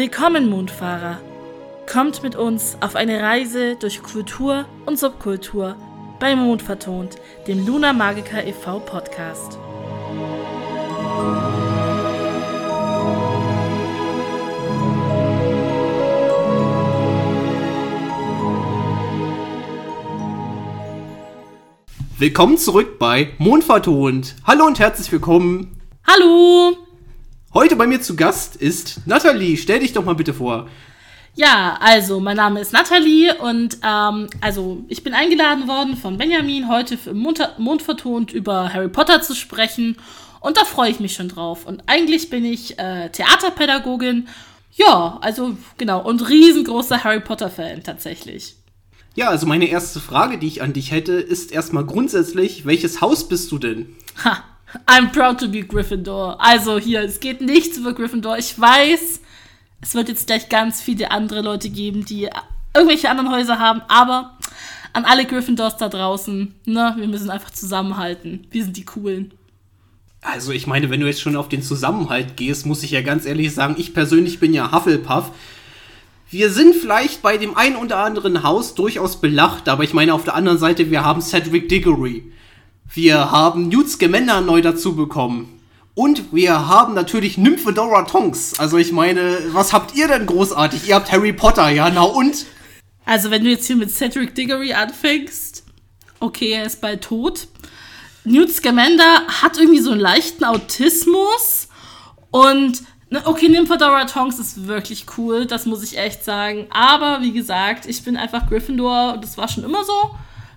Willkommen, Mondfahrer. Kommt mit uns auf eine Reise durch Kultur und Subkultur bei Mond vertont, dem Luna Magica e.V. Podcast. Willkommen zurück bei Mondvertont. Hallo und herzlich willkommen. Hallo! Heute bei mir zu Gast ist Nathalie. Stell dich doch mal bitte vor. Ja, also mein Name ist Nathalie und ähm, also ich bin eingeladen worden von Benjamin, heute für Mond, Mond vertont über Harry Potter zu sprechen und da freue ich mich schon drauf. Und eigentlich bin ich äh, Theaterpädagogin, ja, also genau, und riesengroßer Harry Potter-Fan tatsächlich. Ja, also meine erste Frage, die ich an dich hätte, ist erstmal grundsätzlich, welches Haus bist du denn? Ha, I'm proud to be Gryffindor. Also hier, es geht nichts über Gryffindor. Ich weiß, es wird jetzt gleich ganz viele andere Leute geben, die irgendwelche anderen Häuser haben, aber an alle Gryffindors da draußen, ne, wir müssen einfach zusammenhalten. Wir sind die Coolen. Also ich meine, wenn du jetzt schon auf den Zusammenhalt gehst, muss ich ja ganz ehrlich sagen, ich persönlich bin ja Hufflepuff. Wir sind vielleicht bei dem einen oder anderen Haus durchaus belacht, aber ich meine auf der anderen Seite, wir haben Cedric Diggory. Wir haben Newt Scamander neu dazu bekommen. Und wir haben natürlich Nymphedora Tonks. Also ich meine, was habt ihr denn großartig? Ihr habt Harry Potter, ja, na und? Also wenn du jetzt hier mit Cedric Diggory anfängst, okay, er ist bald tot. Newt Scamander hat irgendwie so einen leichten Autismus und ne, okay, Nymphedora Tonks ist wirklich cool, das muss ich echt sagen. Aber wie gesagt, ich bin einfach Gryffindor und das war schon immer so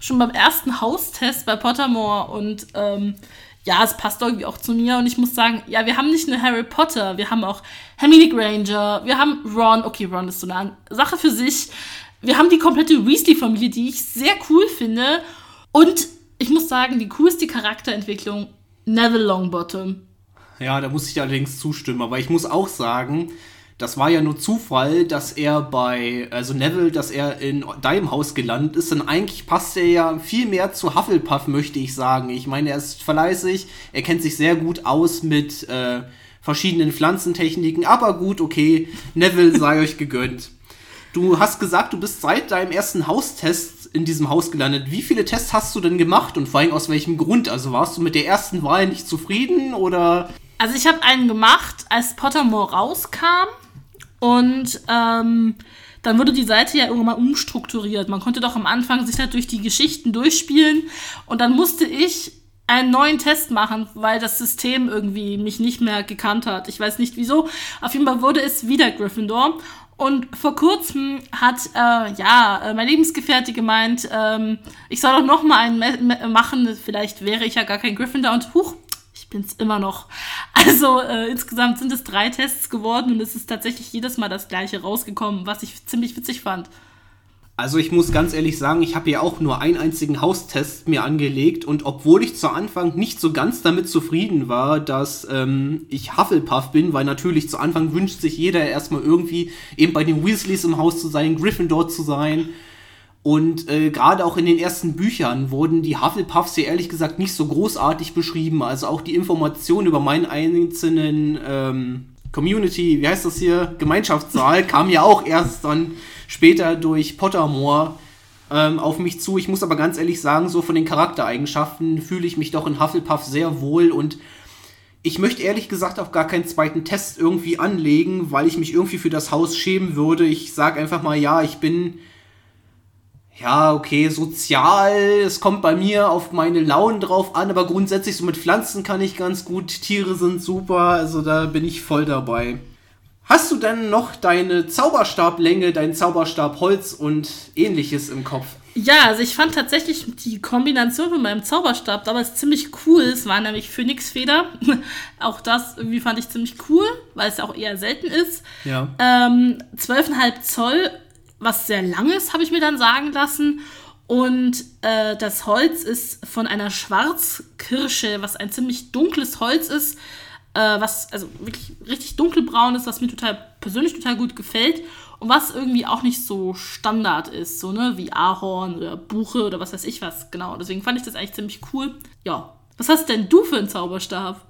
schon beim ersten Haustest bei Pottermore und ähm, ja, es passt irgendwie auch zu mir und ich muss sagen, ja, wir haben nicht nur Harry Potter, wir haben auch Hermine Granger, wir haben Ron, okay, Ron ist so eine Sache für sich. Wir haben die komplette Weasley-Familie, die ich sehr cool finde. Und ich muss sagen, die coolste Charakterentwicklung, Neville Longbottom. Ja, da muss ich allerdings zustimmen, aber ich muss auch sagen, das war ja nur Zufall, dass er bei, also Neville, dass er in deinem Haus gelandet ist. Denn eigentlich passt er ja viel mehr zu Hufflepuff, möchte ich sagen. Ich meine, er ist fleißig, er kennt sich sehr gut aus mit äh, verschiedenen Pflanzentechniken. Aber gut, okay, Neville sei euch gegönnt. Du hast gesagt, du bist seit deinem ersten Haustest in diesem Haus gelandet. Wie viele Tests hast du denn gemacht und vor allem aus welchem Grund? Also warst du mit der ersten Wahl nicht zufrieden oder? Also ich habe einen gemacht, als Pottermore rauskam. Und ähm, dann wurde die Seite ja irgendwann mal umstrukturiert. Man konnte doch am Anfang sich halt durch die Geschichten durchspielen. Und dann musste ich einen neuen Test machen, weil das System irgendwie mich nicht mehr gekannt hat. Ich weiß nicht wieso. Auf jeden Fall wurde es wieder Gryffindor. Und vor kurzem hat äh, ja äh, mein Lebensgefährte gemeint, ähm, ich soll doch noch mal einen machen. Vielleicht wäre ich ja gar kein Gryffindor. Und huch, es immer noch. Also äh, insgesamt sind es drei Tests geworden und es ist tatsächlich jedes Mal das gleiche rausgekommen, was ich ziemlich witzig fand. Also ich muss ganz ehrlich sagen, ich habe ja auch nur einen einzigen Haustest mir angelegt und obwohl ich zu Anfang nicht so ganz damit zufrieden war, dass ähm, ich Hufflepuff bin, weil natürlich zu Anfang wünscht sich jeder erstmal irgendwie eben bei den Weasleys im Haus zu sein, Gryffindor zu sein und äh, gerade auch in den ersten Büchern wurden die Hufflepuffs ja ehrlich gesagt nicht so großartig beschrieben. Also auch die Informationen über meinen einzelnen ähm, Community, wie heißt das hier, Gemeinschaftssaal, kam ja auch erst dann später durch Pottermore ähm, auf mich zu. Ich muss aber ganz ehrlich sagen, so von den Charaktereigenschaften fühle ich mich doch in Hufflepuff sehr wohl und ich möchte ehrlich gesagt auch gar keinen zweiten Test irgendwie anlegen, weil ich mich irgendwie für das Haus schämen würde. Ich sage einfach mal, ja, ich bin ja, okay, sozial, es kommt bei mir auf meine Launen drauf an, aber grundsätzlich so mit Pflanzen kann ich ganz gut, Tiere sind super, also da bin ich voll dabei. Hast du denn noch deine Zauberstablänge, dein Zauberstabholz und ähnliches im Kopf? Ja, also ich fand tatsächlich die Kombination mit meinem Zauberstab damals ziemlich cool. Es war nämlich Phönixfeder. auch das irgendwie fand ich ziemlich cool, weil es auch eher selten ist. Ja. Ähm, 12,5 Zoll was sehr langes, habe ich mir dann sagen lassen. Und äh, das Holz ist von einer Schwarzkirsche, was ein ziemlich dunkles Holz ist, äh, was also wirklich richtig dunkelbraun ist, was mir total persönlich total gut gefällt und was irgendwie auch nicht so Standard ist, so ne, wie Ahorn oder Buche oder was weiß ich was, genau. Deswegen fand ich das eigentlich ziemlich cool. Ja. Was hast denn du für einen Zauberstab?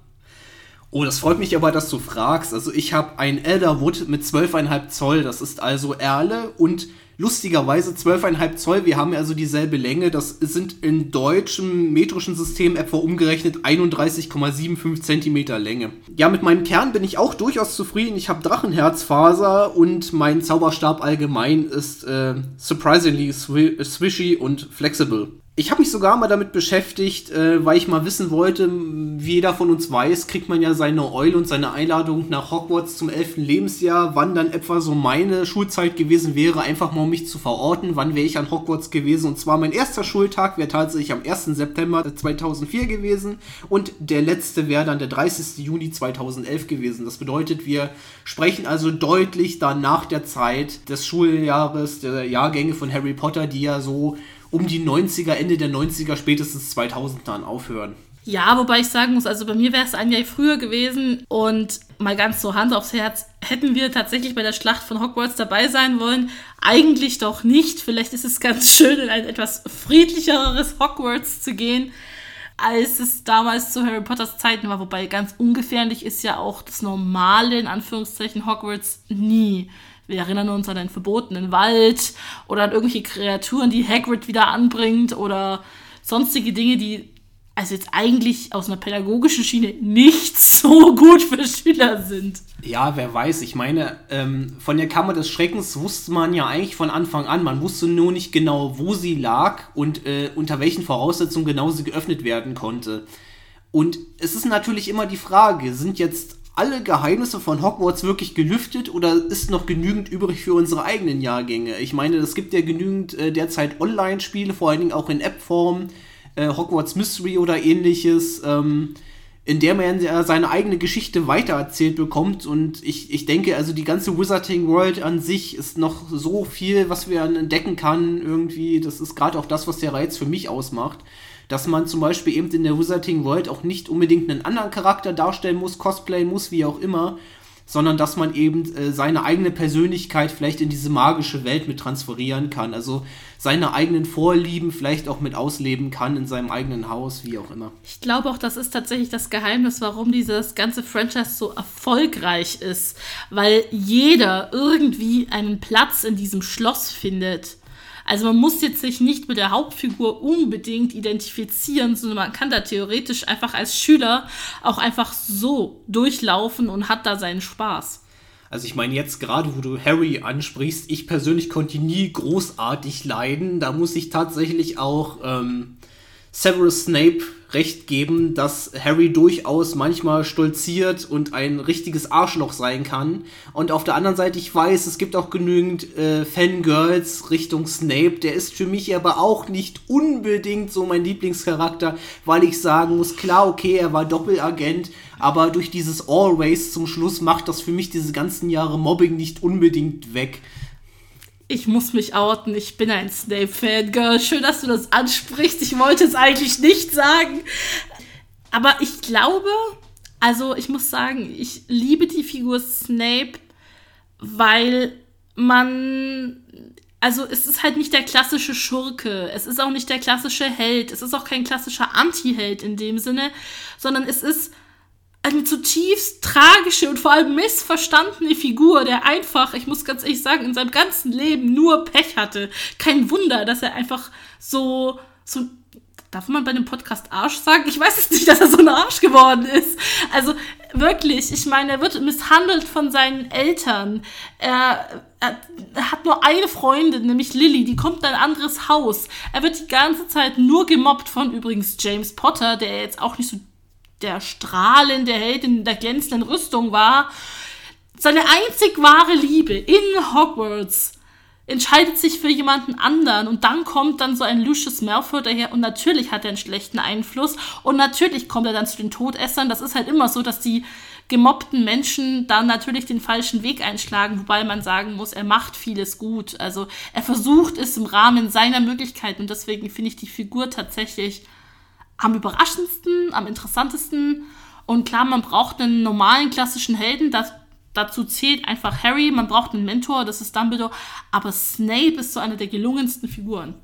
Oh, das freut mich aber, dass du fragst. Also ich habe ein Elderwood mit 12,5 Zoll. Das ist also Erle und lustigerweise 12,5 Zoll. Wir haben also dieselbe Länge. Das sind in deutschem metrischen System etwa umgerechnet 31,75 Zentimeter Länge. Ja, mit meinem Kern bin ich auch durchaus zufrieden. Ich habe Drachenherzfaser und mein Zauberstab allgemein ist äh, surprisingly swishy und flexible. Ich habe mich sogar mal damit beschäftigt, äh, weil ich mal wissen wollte, wie jeder von uns weiß, kriegt man ja seine Eule und seine Einladung nach Hogwarts zum 11. Lebensjahr, wann dann etwa so meine Schulzeit gewesen wäre, einfach mal um mich zu verorten, wann wäre ich an Hogwarts gewesen. Und zwar mein erster Schultag wäre tatsächlich am 1. September 2004 gewesen und der letzte wäre dann der 30. Juni 2011 gewesen. Das bedeutet, wir sprechen also deutlich dann nach der Zeit des Schuljahres, der Jahrgänge von Harry Potter, die ja so um die 90er, Ende der 90er, spätestens 2000 dann aufhören. Ja, wobei ich sagen muss, also bei mir wäre es ein Jahr früher gewesen und mal ganz so Hand aufs Herz, hätten wir tatsächlich bei der Schlacht von Hogwarts dabei sein wollen? Eigentlich doch nicht. Vielleicht ist es ganz schön, in ein etwas friedlicheres Hogwarts zu gehen, als es damals zu Harry Potters Zeiten war. Wobei ganz ungefährlich ist ja auch das normale, in Anführungszeichen, Hogwarts nie. Wir erinnern uns an einen verbotenen Wald oder an irgendwelche Kreaturen, die Hagrid wieder anbringt oder sonstige Dinge, die also jetzt eigentlich aus einer pädagogischen Schiene nicht so gut für Schüler sind. Ja, wer weiß. Ich meine, ähm, von der Kammer des Schreckens wusste man ja eigentlich von Anfang an. Man wusste nur nicht genau, wo sie lag und äh, unter welchen Voraussetzungen genau sie geöffnet werden konnte. Und es ist natürlich immer die Frage, sind jetzt alle Geheimnisse von Hogwarts wirklich gelüftet oder ist noch genügend übrig für unsere eigenen Jahrgänge? Ich meine, es gibt ja genügend äh, derzeit Online-Spiele, vor allen Dingen auch in App-Form, äh, Hogwarts Mystery oder ähnliches, ähm, in der man ja seine eigene Geschichte weitererzählt bekommt. Und ich, ich denke, also die ganze Wizarding World an sich ist noch so viel, was wir entdecken kann irgendwie. Das ist gerade auch das, was der Reiz für mich ausmacht dass man zum Beispiel eben in der Wizarding World auch nicht unbedingt einen anderen Charakter darstellen muss, cosplayen muss, wie auch immer, sondern dass man eben äh, seine eigene Persönlichkeit vielleicht in diese magische Welt mit transferieren kann. Also seine eigenen Vorlieben vielleicht auch mit ausleben kann in seinem eigenen Haus, wie auch immer. Ich glaube auch, das ist tatsächlich das Geheimnis, warum dieses ganze Franchise so erfolgreich ist. Weil jeder irgendwie einen Platz in diesem Schloss findet. Also man muss jetzt sich nicht mit der Hauptfigur unbedingt identifizieren, sondern man kann da theoretisch einfach als Schüler auch einfach so durchlaufen und hat da seinen Spaß. Also ich meine jetzt gerade, wo du Harry ansprichst, ich persönlich konnte nie großartig leiden. Da muss ich tatsächlich auch ähm, Severus Snape recht geben, dass Harry durchaus manchmal stolziert und ein richtiges Arschloch sein kann. Und auf der anderen Seite, ich weiß, es gibt auch genügend äh, Fangirls Richtung Snape. Der ist für mich aber auch nicht unbedingt so mein Lieblingscharakter, weil ich sagen muss, klar, okay, er war Doppelagent, aber durch dieses Always zum Schluss macht das für mich diese ganzen Jahre Mobbing nicht unbedingt weg ich muss mich outen, ich bin ein Snape-Fangirl. Schön, dass du das ansprichst. Ich wollte es eigentlich nicht sagen. Aber ich glaube, also ich muss sagen, ich liebe die Figur Snape, weil man. Also es ist halt nicht der klassische Schurke, es ist auch nicht der klassische Held, es ist auch kein klassischer Anti-Held in dem Sinne, sondern es ist eine zutiefst tragische und vor allem missverstandene Figur, der einfach, ich muss ganz ehrlich sagen, in seinem ganzen Leben nur Pech hatte. Kein Wunder, dass er einfach so, so, darf man bei einem Podcast Arsch sagen? Ich weiß es nicht, dass er so ein Arsch geworden ist. Also wirklich, ich meine, er wird misshandelt von seinen Eltern. Er, er, hat nur eine Freundin, nämlich Lily, die kommt in ein anderes Haus. Er wird die ganze Zeit nur gemobbt von übrigens James Potter, der jetzt auch nicht so der strahlende Held in der glänzenden Rüstung war. Seine einzig wahre Liebe in Hogwarts entscheidet sich für jemanden anderen und dann kommt dann so ein Lucius Malfoy daher und natürlich hat er einen schlechten Einfluss und natürlich kommt er dann zu den Todessern. Das ist halt immer so, dass die gemobbten Menschen dann natürlich den falschen Weg einschlagen, wobei man sagen muss, er macht vieles gut. Also er versucht es im Rahmen seiner Möglichkeiten und deswegen finde ich die Figur tatsächlich am überraschendsten, am interessantesten. Und klar, man braucht einen normalen klassischen Helden. Das, dazu zählt einfach Harry. Man braucht einen Mentor, das ist Dumbledore. Aber Snape ist so eine der gelungensten Figuren.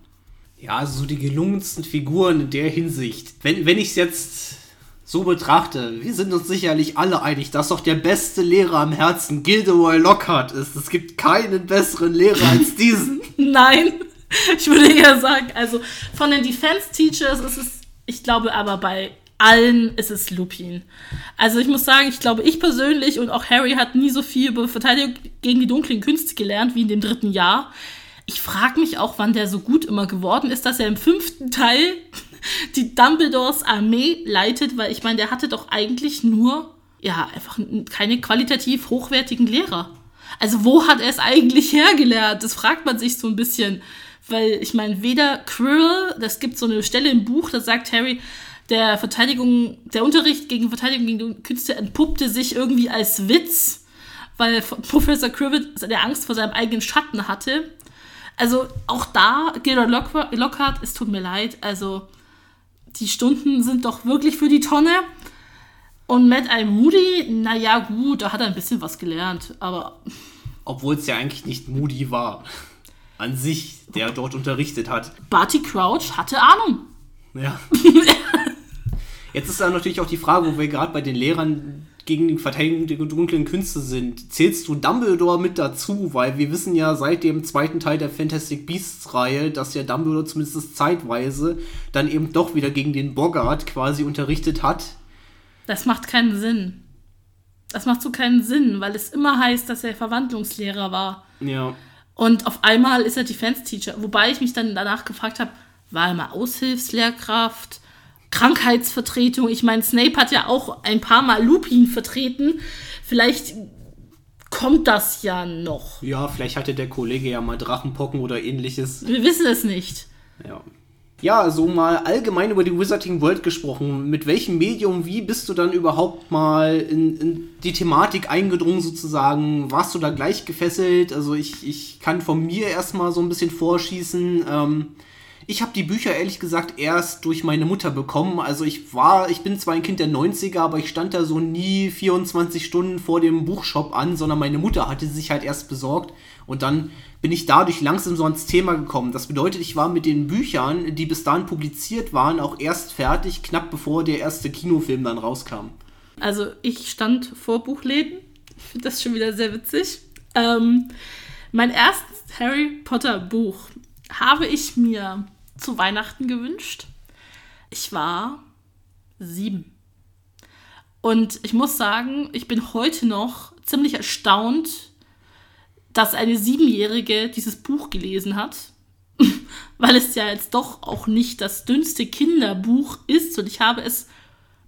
Ja, also so die gelungensten Figuren in der Hinsicht. Wenn, wenn ich es jetzt so betrachte, wir sind uns sicherlich alle einig, dass doch der beste Lehrer am Herzen Gilderoy Lockhart ist. Es gibt keinen besseren Lehrer als diesen. Nein, ich würde eher sagen, also von den Defense Teachers ist es, ich glaube aber bei allen ist es Lupin. Also ich muss sagen, ich glaube, ich persönlich und auch Harry hat nie so viel über Verteidigung gegen die dunklen Künste gelernt wie in dem dritten Jahr. Ich frage mich auch, wann der so gut immer geworden ist, dass er im fünften Teil die Dumbledores Armee leitet, weil ich meine, der hatte doch eigentlich nur, ja, einfach keine qualitativ hochwertigen Lehrer. Also wo hat er es eigentlich hergelernt? Das fragt man sich so ein bisschen. Weil ich meine, weder Quirrell, das gibt so eine Stelle im Buch, da sagt Harry, der Verteidigung, der Unterricht gegen Verteidigung gegen Künste entpuppte sich irgendwie als Witz, weil Professor Quirrell der Angst vor seinem eigenen Schatten hatte. Also auch da, Gilderoy Lockhart, es tut mir leid, also die Stunden sind doch wirklich für die Tonne. Und Matt I. Moody, naja, gut, da hat er ein bisschen was gelernt, aber. Obwohl es ja eigentlich nicht Moody war. An sich, der dort unterrichtet hat. Barty Crouch hatte Ahnung. Ja. Jetzt ist dann natürlich auch die Frage, wo wir gerade bei den Lehrern gegen die Verteidigung der dunklen Künste sind. Zählst du Dumbledore mit dazu? Weil wir wissen ja seit dem zweiten Teil der Fantastic Beasts-Reihe, dass ja Dumbledore zumindest zeitweise dann eben doch wieder gegen den Bogart quasi unterrichtet hat. Das macht keinen Sinn. Das macht so keinen Sinn, weil es immer heißt, dass er Verwandlungslehrer war. Ja. Und auf einmal ist er Defense Teacher. Wobei ich mich dann danach gefragt habe, war er mal Aushilfslehrkraft? Krankheitsvertretung. Ich meine, Snape hat ja auch ein paar Mal Lupin vertreten. Vielleicht kommt das ja noch. Ja, vielleicht hatte der Kollege ja mal Drachenpocken oder ähnliches. Wir wissen es nicht. Ja. Ja, so mal allgemein über die Wizarding World gesprochen. Mit welchem Medium, wie bist du dann überhaupt mal in, in die Thematik eingedrungen sozusagen? Warst du da gleich gefesselt? Also ich, ich kann von mir erstmal so ein bisschen vorschießen. Ähm, ich habe die Bücher ehrlich gesagt erst durch meine Mutter bekommen. Also ich war, ich bin zwar ein Kind der 90er, aber ich stand da so nie 24 Stunden vor dem Buchshop an, sondern meine Mutter hatte sich halt erst besorgt. Und dann bin ich dadurch langsam so ans Thema gekommen. Das bedeutet, ich war mit den Büchern, die bis dahin publiziert waren, auch erst fertig, knapp bevor der erste Kinofilm dann rauskam. Also ich stand vor Buchläden. Ich finde das schon wieder sehr witzig. Ähm, mein erstes Harry Potter Buch habe ich mir zu Weihnachten gewünscht. Ich war sieben. Und ich muss sagen, ich bin heute noch ziemlich erstaunt, dass eine Siebenjährige dieses Buch gelesen hat, weil es ja jetzt doch auch nicht das dünnste Kinderbuch ist und ich habe es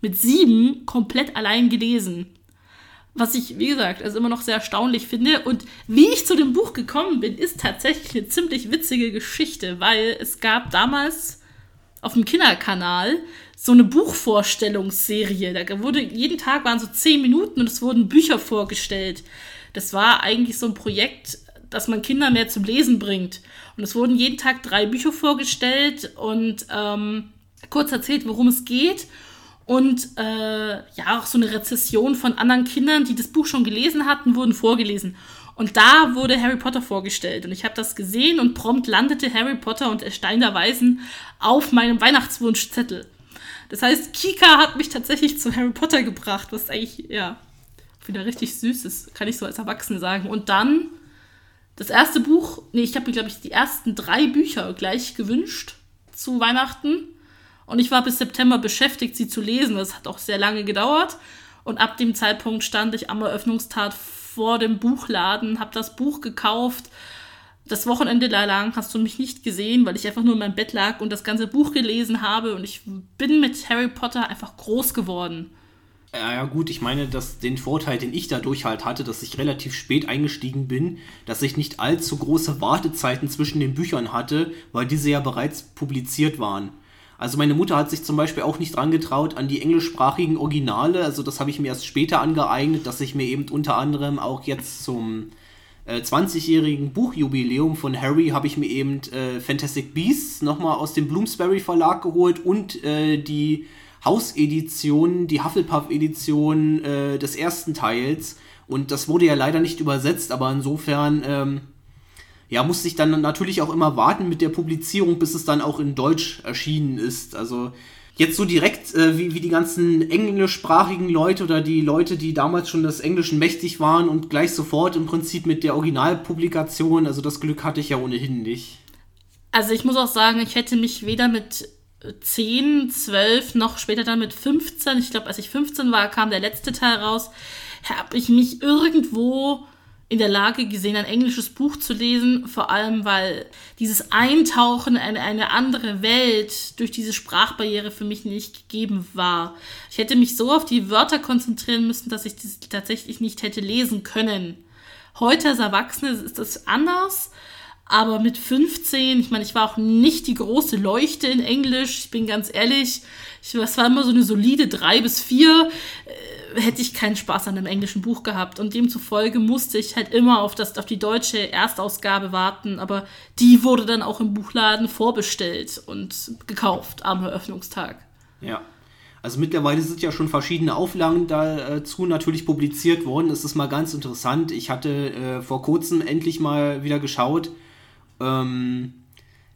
mit sieben komplett allein gelesen. Was ich, wie gesagt, also immer noch sehr erstaunlich finde. Und wie ich zu dem Buch gekommen bin, ist tatsächlich eine ziemlich witzige Geschichte, weil es gab damals auf dem Kinderkanal so eine Buchvorstellungsserie. Da wurde jeden Tag waren so zehn Minuten und es wurden Bücher vorgestellt. Das war eigentlich so ein Projekt, dass man Kinder mehr zum Lesen bringt. Und es wurden jeden Tag drei Bücher vorgestellt und ähm, kurz erzählt, worum es geht und äh, ja, auch so eine Rezession von anderen Kindern, die das Buch schon gelesen hatten, wurden vorgelesen. Und da wurde Harry Potter vorgestellt. Und ich habe das gesehen und prompt landete Harry Potter und der Stein der Weisen auf meinem Weihnachtswunschzettel. Das heißt, Kika hat mich tatsächlich zu Harry Potter gebracht, was eigentlich, ja, wieder richtig süß ist, kann ich so als Erwachsene sagen. Und dann das erste Buch, nee, ich habe mir, glaube ich, die ersten drei Bücher gleich gewünscht zu Weihnachten. Und ich war bis September beschäftigt, sie zu lesen. Das hat auch sehr lange gedauert. Und ab dem Zeitpunkt stand ich am Eröffnungstag vor dem Buchladen, habe das Buch gekauft. Das Wochenende lang hast du mich nicht gesehen, weil ich einfach nur in meinem Bett lag und das ganze Buch gelesen habe. Und ich bin mit Harry Potter einfach groß geworden. Ja, ja, gut, ich meine, dass den Vorteil, den ich dadurch halt hatte, dass ich relativ spät eingestiegen bin, dass ich nicht allzu große Wartezeiten zwischen den Büchern hatte, weil diese ja bereits publiziert waren. Also meine Mutter hat sich zum Beispiel auch nicht dran getraut an die englischsprachigen Originale. Also das habe ich mir erst später angeeignet, dass ich mir eben unter anderem auch jetzt zum äh, 20-jährigen Buchjubiläum von Harry habe ich mir eben äh, Fantastic Beasts nochmal aus dem Bloomsbury Verlag geholt und äh, die Hausedition, die Hufflepuff-Edition äh, des ersten Teils. Und das wurde ja leider nicht übersetzt, aber insofern ähm, ja, musste ich dann natürlich auch immer warten mit der Publizierung, bis es dann auch in Deutsch erschienen ist. Also jetzt so direkt äh, wie, wie die ganzen englischsprachigen Leute oder die Leute, die damals schon des Englischen mächtig waren und gleich sofort im Prinzip mit der Originalpublikation, also das Glück hatte ich ja ohnehin nicht. Also ich muss auch sagen, ich hätte mich weder mit 10, 12, noch später dann mit 15, ich glaube, als ich 15 war, kam der letzte Teil raus, habe ich mich irgendwo in der Lage gesehen, ein englisches Buch zu lesen, vor allem weil dieses Eintauchen in eine andere Welt durch diese Sprachbarriere für mich nicht gegeben war. Ich hätte mich so auf die Wörter konzentrieren müssen, dass ich das tatsächlich nicht hätte lesen können. Heute als Erwachsene ist das anders, aber mit 15, ich meine, ich war auch nicht die große Leuchte in Englisch, ich bin ganz ehrlich, ich, das war immer so eine solide 3 bis 4 hätte ich keinen Spaß an einem englischen Buch gehabt. Und demzufolge musste ich halt immer auf, das, auf die deutsche Erstausgabe warten. Aber die wurde dann auch im Buchladen vorbestellt und gekauft am Eröffnungstag. Ja. Also mittlerweile sind ja schon verschiedene Auflagen dazu natürlich publiziert worden. Das ist mal ganz interessant. Ich hatte äh, vor kurzem endlich mal wieder geschaut. Ähm,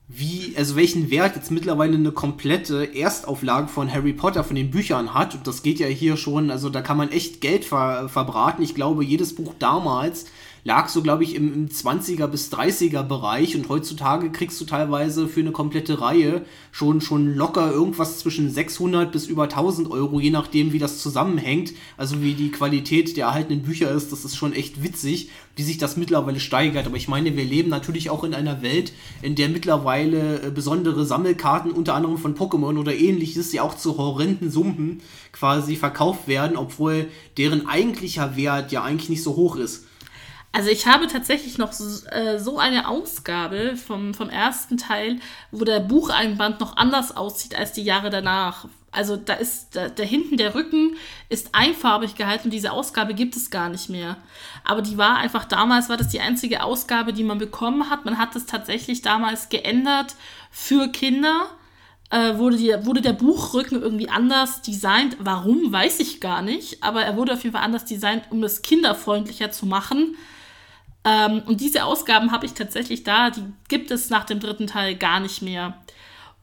wie, also welchen Wert jetzt mittlerweile eine komplette Erstauflage von Harry Potter von den Büchern hat. Und das geht ja hier schon, also da kann man echt Geld ver verbraten. Ich glaube, jedes Buch damals lag so, glaube ich, im, im 20er bis 30er Bereich und heutzutage kriegst du teilweise für eine komplette Reihe schon, schon locker irgendwas zwischen 600 bis über 1000 Euro, je nachdem, wie das zusammenhängt. Also wie die Qualität der erhaltenen Bücher ist, das ist schon echt witzig, wie sich das mittlerweile steigert. Aber ich meine, wir leben natürlich auch in einer Welt, in der mittlerweile äh, besondere Sammelkarten, unter anderem von Pokémon oder ähnliches, ja auch zu horrenden Summen quasi verkauft werden, obwohl deren eigentlicher Wert ja eigentlich nicht so hoch ist. Also ich habe tatsächlich noch so, äh, so eine Ausgabe vom, vom ersten Teil, wo der Bucheinband noch anders aussieht als die Jahre danach. Also da ist da, da hinten der Rücken ist einfarbig gehalten und diese Ausgabe gibt es gar nicht mehr. Aber die war einfach damals war das die einzige Ausgabe, die man bekommen hat. Man hat es tatsächlich damals geändert für Kinder. Äh, wurde, die, wurde der Buchrücken irgendwie anders designt. Warum, weiß ich gar nicht. Aber er wurde auf jeden Fall anders designt, um es kinderfreundlicher zu machen. Ähm, und diese Ausgaben habe ich tatsächlich da, die gibt es nach dem dritten Teil gar nicht mehr.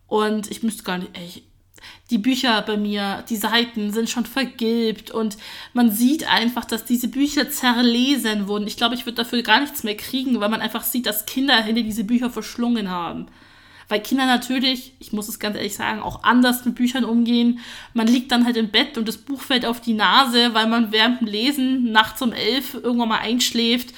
Und ich müsste gar nicht, ey, die Bücher bei mir, die Seiten sind schon vergilbt und man sieht einfach, dass diese Bücher zerlesen wurden. Ich glaube, ich würde dafür gar nichts mehr kriegen, weil man einfach sieht, dass Kinder hinter diese Bücher verschlungen haben. Weil Kinder natürlich, ich muss es ganz ehrlich sagen, auch anders mit Büchern umgehen. Man liegt dann halt im Bett und das Buch fällt auf die Nase, weil man während dem Lesen nachts um elf irgendwann mal einschläft.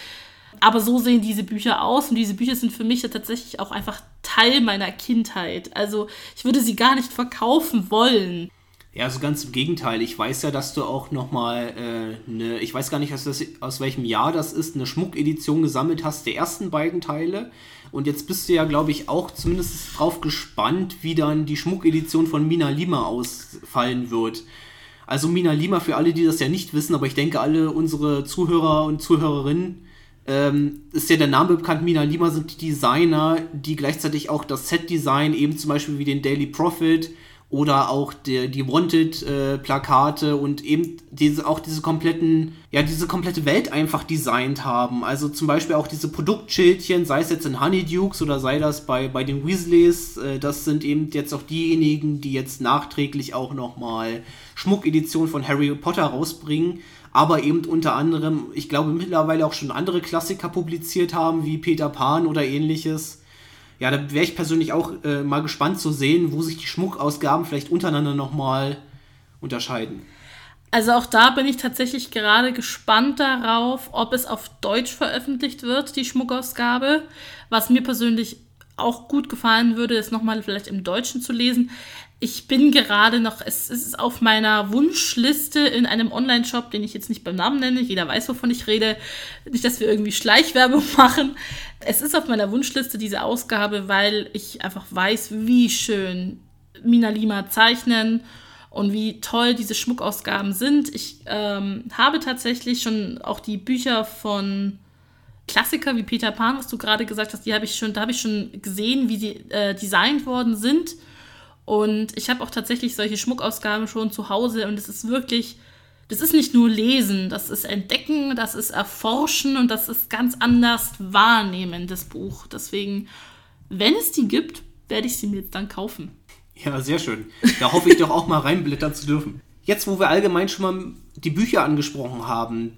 Aber so sehen diese Bücher aus und diese Bücher sind für mich ja tatsächlich auch einfach Teil meiner Kindheit. Also ich würde sie gar nicht verkaufen wollen. Ja, also ganz im Gegenteil. Ich weiß ja, dass du auch nochmal äh, eine, ich weiß gar nicht, aus, aus welchem Jahr das ist, eine Schmuckedition gesammelt hast der ersten beiden Teile. Und jetzt bist du ja, glaube ich, auch zumindest drauf gespannt, wie dann die Schmuckedition von Mina Lima ausfallen wird. Also Mina Lima, für alle, die das ja nicht wissen, aber ich denke, alle unsere Zuhörer und Zuhörerinnen ähm, ist ja der Name bekannt, Mina Lima sind die Designer, die gleichzeitig auch das Set-Design, eben zum Beispiel wie den Daily Profit oder auch der, die Wanted-Plakate äh, und eben diese, auch diese kompletten, ja, diese komplette Welt einfach designt haben. Also zum Beispiel auch diese Produktschildchen, sei es jetzt in Honeydukes oder sei das bei, bei den Weasleys, äh, das sind eben jetzt auch diejenigen, die jetzt nachträglich auch nochmal Schmuckedition von Harry Potter rausbringen aber eben unter anderem, ich glaube, mittlerweile auch schon andere Klassiker publiziert haben, wie Peter Pan oder ähnliches. Ja, da wäre ich persönlich auch äh, mal gespannt zu sehen, wo sich die Schmuckausgaben vielleicht untereinander nochmal unterscheiden. Also auch da bin ich tatsächlich gerade gespannt darauf, ob es auf Deutsch veröffentlicht wird, die Schmuckausgabe. Was mir persönlich auch gut gefallen würde, ist nochmal vielleicht im Deutschen zu lesen ich bin gerade noch, es ist auf meiner Wunschliste in einem Online-Shop, den ich jetzt nicht beim Namen nenne, jeder weiß, wovon ich rede. Nicht, dass wir irgendwie Schleichwerbung machen. Es ist auf meiner Wunschliste diese Ausgabe, weil ich einfach weiß, wie schön Mina Lima zeichnen und wie toll diese Schmuckausgaben sind. Ich ähm, habe tatsächlich schon auch die Bücher von Klassiker wie Peter Pan, was du gerade gesagt hast, die habe ich schon, da habe ich schon gesehen, wie sie äh, designt worden sind und ich habe auch tatsächlich solche Schmuckausgaben schon zu Hause und es ist wirklich, das ist nicht nur Lesen, das ist Entdecken, das ist Erforschen und das ist ganz anders wahrnehmen, das Buch. Deswegen, wenn es die gibt, werde ich sie mir dann kaufen. Ja, sehr schön. Da hoffe ich doch auch mal reinblättern zu dürfen. Jetzt, wo wir allgemein schon mal die Bücher angesprochen haben,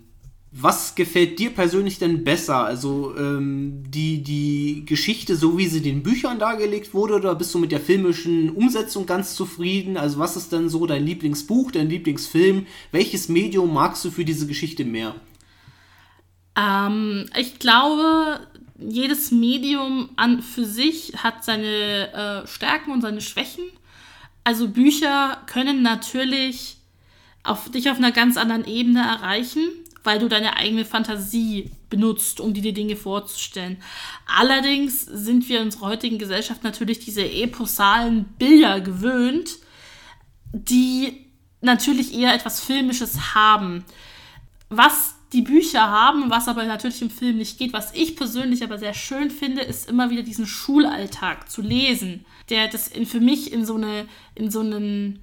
was gefällt dir persönlich denn besser? Also ähm, die, die Geschichte, so wie sie den Büchern dargelegt wurde, oder bist du mit der filmischen Umsetzung ganz zufrieden? Also was ist denn so dein Lieblingsbuch, dein Lieblingsfilm? Welches Medium magst du für diese Geschichte mehr? Ähm, ich glaube, jedes Medium an für sich hat seine äh, Stärken und seine Schwächen. Also Bücher können natürlich auf, dich auf einer ganz anderen Ebene erreichen weil du deine eigene Fantasie benutzt, um dir die Dinge vorzustellen. Allerdings sind wir in unserer heutigen Gesellschaft natürlich diese eposalen Bilder gewöhnt, die natürlich eher etwas Filmisches haben. Was die Bücher haben, was aber natürlich im Film nicht geht, was ich persönlich aber sehr schön finde, ist immer wieder diesen Schulalltag zu lesen, der das in, für mich in so eine, in so einen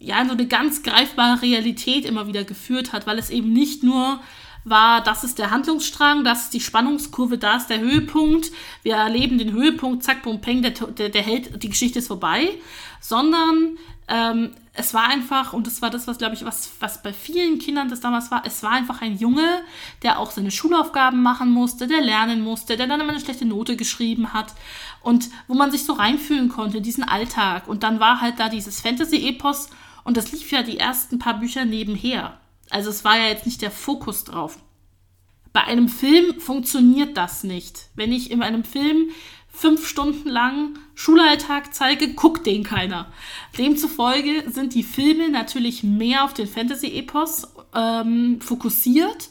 ja, so eine ganz greifbare Realität immer wieder geführt hat, weil es eben nicht nur war, das ist der Handlungsstrang, das ist die Spannungskurve, da ist der Höhepunkt, wir erleben den Höhepunkt, zack, bum, peng, der, der, der Held, die Geschichte ist vorbei, sondern ähm, es war einfach, und das war das, was, glaube ich, was, was bei vielen Kindern das damals war, es war einfach ein Junge, der auch seine Schulaufgaben machen musste, der lernen musste, der dann immer eine schlechte Note geschrieben hat und wo man sich so reinfühlen konnte in diesen Alltag. Und dann war halt da dieses Fantasy-Epos und das lief ja die ersten paar Bücher nebenher. Also es war ja jetzt nicht der Fokus drauf. Bei einem Film funktioniert das nicht. Wenn ich in einem Film fünf Stunden lang Schulalltag zeige, guckt den keiner. Demzufolge sind die Filme natürlich mehr auf den Fantasy-Epos ähm, fokussiert,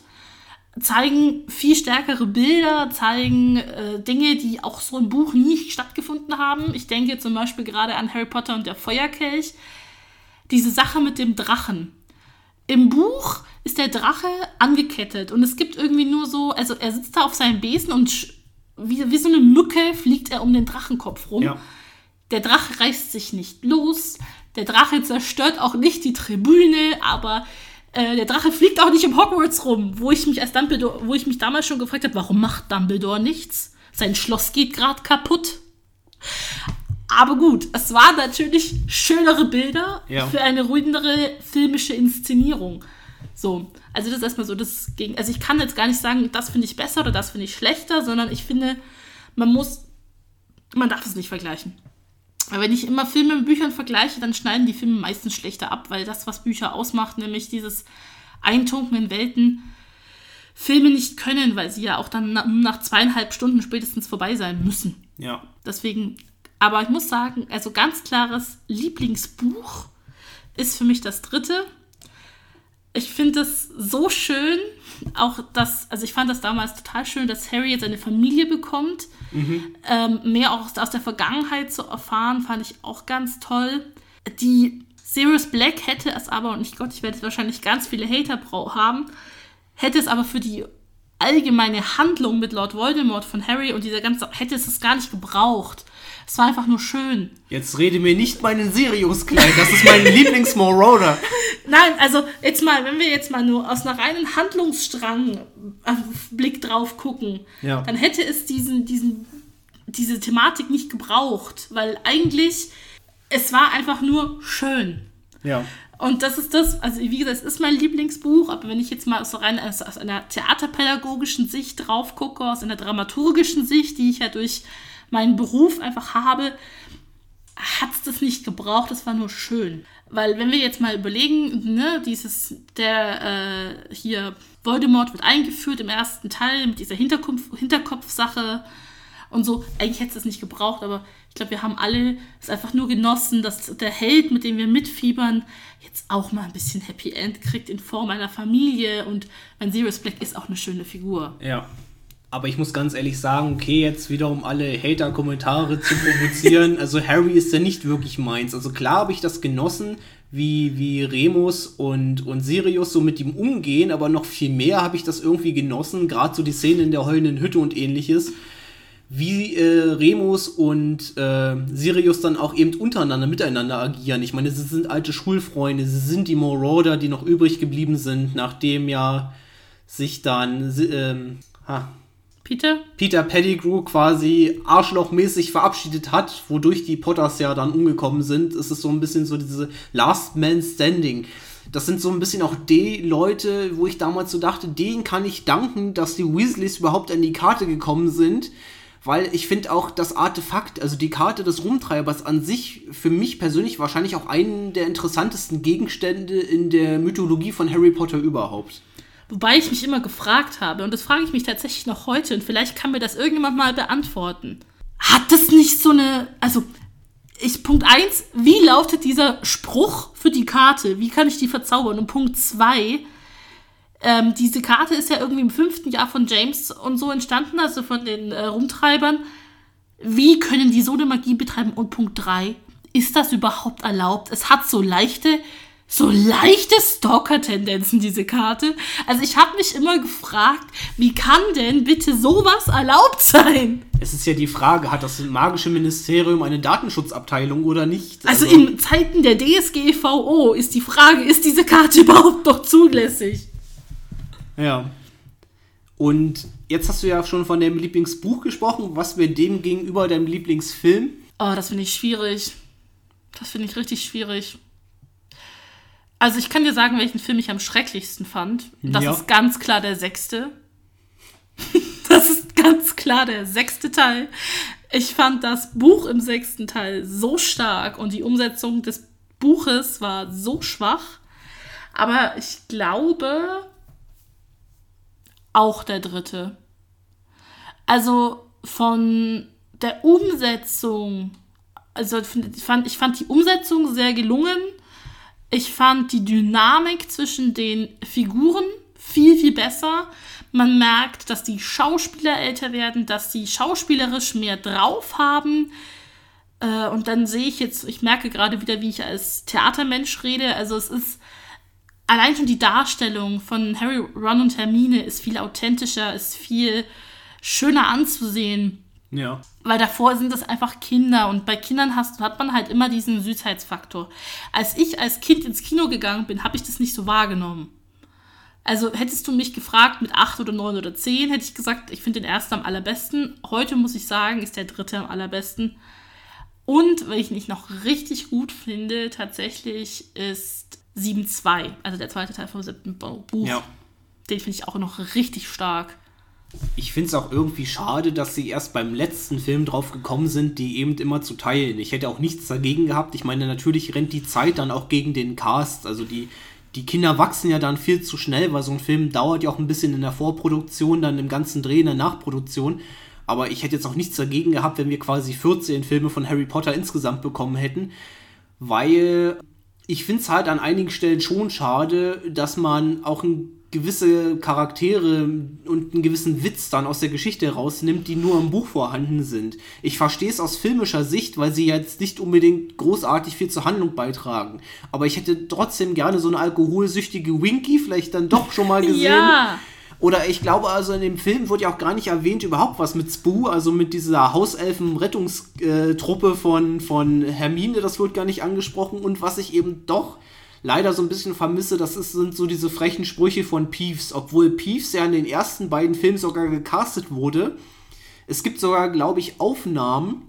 zeigen viel stärkere Bilder, zeigen äh, Dinge, die auch so im Buch nie stattgefunden haben. Ich denke zum Beispiel gerade an Harry Potter und der Feuerkelch diese Sache mit dem Drachen. Im Buch ist der Drache angekettet und es gibt irgendwie nur so, also er sitzt da auf seinem Besen und wie, wie so eine Mücke fliegt er um den Drachenkopf rum. Ja. Der Drache reißt sich nicht los, der Drache zerstört auch nicht die Tribüne, aber äh, der Drache fliegt auch nicht im Hogwarts rum, wo ich mich als Dumbledore, wo ich mich damals schon gefragt habe, warum macht Dumbledore nichts? Sein Schloss geht gerade kaputt. Aber gut, es waren natürlich schönere Bilder ja. für eine ruhigere filmische Inszenierung. So, also das ist erstmal so das gegen. Also ich kann jetzt gar nicht sagen, das finde ich besser oder das finde ich schlechter, sondern ich finde, man muss, man darf es nicht vergleichen. Aber wenn ich immer Filme mit Büchern vergleiche, dann schneiden die Filme meistens schlechter ab, weil das, was Bücher ausmacht, nämlich dieses Eintunken in Welten, Filme nicht können, weil sie ja auch dann nach zweieinhalb Stunden spätestens vorbei sein müssen. Ja. Deswegen aber ich muss sagen, also ganz klares Lieblingsbuch ist für mich das dritte. Ich finde es so schön, auch das, also ich fand das damals total schön, dass Harry jetzt eine Familie bekommt. Mhm. Ähm, mehr auch aus der Vergangenheit zu erfahren, fand ich auch ganz toll. Die Sirius Black hätte es aber, und ich Gott, ich werde wahrscheinlich ganz viele Hater haben, hätte es aber für die allgemeine Handlung mit Lord Voldemort von Harry und dieser ganze, hätte es es gar nicht gebraucht. Es war einfach nur schön. Jetzt rede mir nicht meinen Sirius klein, das ist mein Lieblings-Moroder. Nein, also jetzt mal, wenn wir jetzt mal nur aus einer reinen Handlungsstrang äh, Blick drauf gucken, ja. dann hätte es diesen, diesen, diese Thematik nicht gebraucht, weil eigentlich es war einfach nur schön. Ja. Und das ist das, also wie gesagt, es ist mein Lieblingsbuch, aber wenn ich jetzt mal so rein aus, aus einer theaterpädagogischen Sicht drauf gucke, aus einer dramaturgischen Sicht, die ich ja durch meinen Beruf einfach habe, hat es das nicht gebraucht, das war nur schön. Weil wenn wir jetzt mal überlegen, ne, dieses, der äh, hier, Voldemort wird eingeführt im ersten Teil mit dieser Hinterkopf, Hinterkopfsache und so, eigentlich hätte es nicht gebraucht, aber ich glaube, wir haben alle es einfach nur genossen, dass der Held, mit dem wir mitfiebern, jetzt auch mal ein bisschen Happy End kriegt in Form einer Familie und mein Sirius Black ist auch eine schöne Figur. Ja. Aber ich muss ganz ehrlich sagen, okay, jetzt wieder um alle Hater-Kommentare zu provozieren. also Harry ist ja nicht wirklich meins. Also klar habe ich das genossen, wie, wie Remus und, und Sirius so mit ihm umgehen, aber noch viel mehr habe ich das irgendwie genossen, gerade so die Szene in der heulenden Hütte und ähnliches, wie äh, Remus und äh, Sirius dann auch eben untereinander, miteinander agieren. Ich meine, sie sind alte Schulfreunde, sie sind die Marauder, die noch übrig geblieben sind, nachdem ja sich dann, ähm, ha, Peter? Peter Pettigrew quasi arschlochmäßig verabschiedet hat, wodurch die Potters ja dann umgekommen sind. Es ist so ein bisschen so diese Last Man Standing. Das sind so ein bisschen auch die Leute, wo ich damals so dachte, denen kann ich danken, dass die Weasleys überhaupt an die Karte gekommen sind. Weil ich finde auch das Artefakt, also die Karte des Rumtreibers an sich, für mich persönlich wahrscheinlich auch einen der interessantesten Gegenstände in der Mythologie von Harry Potter überhaupt. Wobei ich mich immer gefragt habe, und das frage ich mich tatsächlich noch heute, und vielleicht kann mir das irgendjemand mal beantworten. Hat das nicht so eine, also, ich, Punkt 1, wie lautet dieser Spruch für die Karte? Wie kann ich die verzaubern? Und Punkt 2, ähm, diese Karte ist ja irgendwie im fünften Jahr von James und so entstanden, also von den äh, Rumtreibern. Wie können die so eine Magie betreiben? Und Punkt 3, ist das überhaupt erlaubt? Es hat so leichte so leichte Stalker-Tendenzen, diese Karte. Also ich habe mich immer gefragt, wie kann denn bitte sowas erlaubt sein? Es ist ja die Frage, hat das magische Ministerium eine Datenschutzabteilung oder nicht? Also, also in Zeiten der DSGVO ist die Frage, ist diese Karte überhaupt noch zulässig? Ja. Und jetzt hast du ja schon von deinem Lieblingsbuch gesprochen. Was wäre dem gegenüber deinem Lieblingsfilm? Oh, das finde ich schwierig. Das finde ich richtig schwierig. Also ich kann dir sagen, welchen Film ich am schrecklichsten fand. Das ja. ist ganz klar der sechste. das ist ganz klar der sechste Teil. Ich fand das Buch im sechsten Teil so stark und die Umsetzung des Buches war so schwach. Aber ich glaube auch der dritte. Also von der Umsetzung, also ich fand, ich fand die Umsetzung sehr gelungen ich fand die Dynamik zwischen den Figuren viel, viel besser. Man merkt, dass die Schauspieler älter werden, dass sie schauspielerisch mehr drauf haben. Äh, und dann sehe ich jetzt, ich merke gerade wieder, wie ich als Theatermensch rede. Also es ist allein schon die Darstellung von Harry, Ron und Hermine ist viel authentischer, ist viel schöner anzusehen. Ja. Weil davor sind es einfach Kinder und bei Kindern hast, hat man halt immer diesen Süßheitsfaktor. Als ich als Kind ins Kino gegangen bin, habe ich das nicht so wahrgenommen. Also hättest du mich gefragt mit acht oder neun oder zehn, hätte ich gesagt, ich finde den ersten am allerbesten. Heute muss ich sagen, ist der dritte am allerbesten. Und wenn ich nicht noch richtig gut finde, tatsächlich ist 7.2, also der zweite Teil vom siebten Buch. Ja. Den finde ich auch noch richtig stark ich finde es auch irgendwie schade, dass sie erst beim letzten Film drauf gekommen sind, die eben immer zu teilen. Ich hätte auch nichts dagegen gehabt. Ich meine, natürlich rennt die Zeit dann auch gegen den Cast. Also die, die Kinder wachsen ja dann viel zu schnell, weil so ein Film dauert ja auch ein bisschen in der Vorproduktion, dann im ganzen Dreh, in der Nachproduktion. Aber ich hätte jetzt auch nichts dagegen gehabt, wenn wir quasi 14 Filme von Harry Potter insgesamt bekommen hätten, weil ich finde es halt an einigen Stellen schon schade, dass man auch ein gewisse Charaktere und einen gewissen Witz dann aus der Geschichte rausnimmt, die nur im Buch vorhanden sind. Ich verstehe es aus filmischer Sicht, weil sie jetzt nicht unbedingt großartig viel zur Handlung beitragen. Aber ich hätte trotzdem gerne so eine alkoholsüchtige Winky vielleicht dann doch schon mal gesehen. ja. Oder ich glaube also in dem Film wurde ja auch gar nicht erwähnt überhaupt was mit Spoo, also mit dieser Hauselfen-Rettungstruppe von, von Hermine, das wird gar nicht angesprochen. Und was ich eben doch leider so ein bisschen vermisse, das ist, sind so diese frechen Sprüche von Peeves. Obwohl Peeves ja in den ersten beiden Filmen sogar gecastet wurde. Es gibt sogar, glaube ich, Aufnahmen,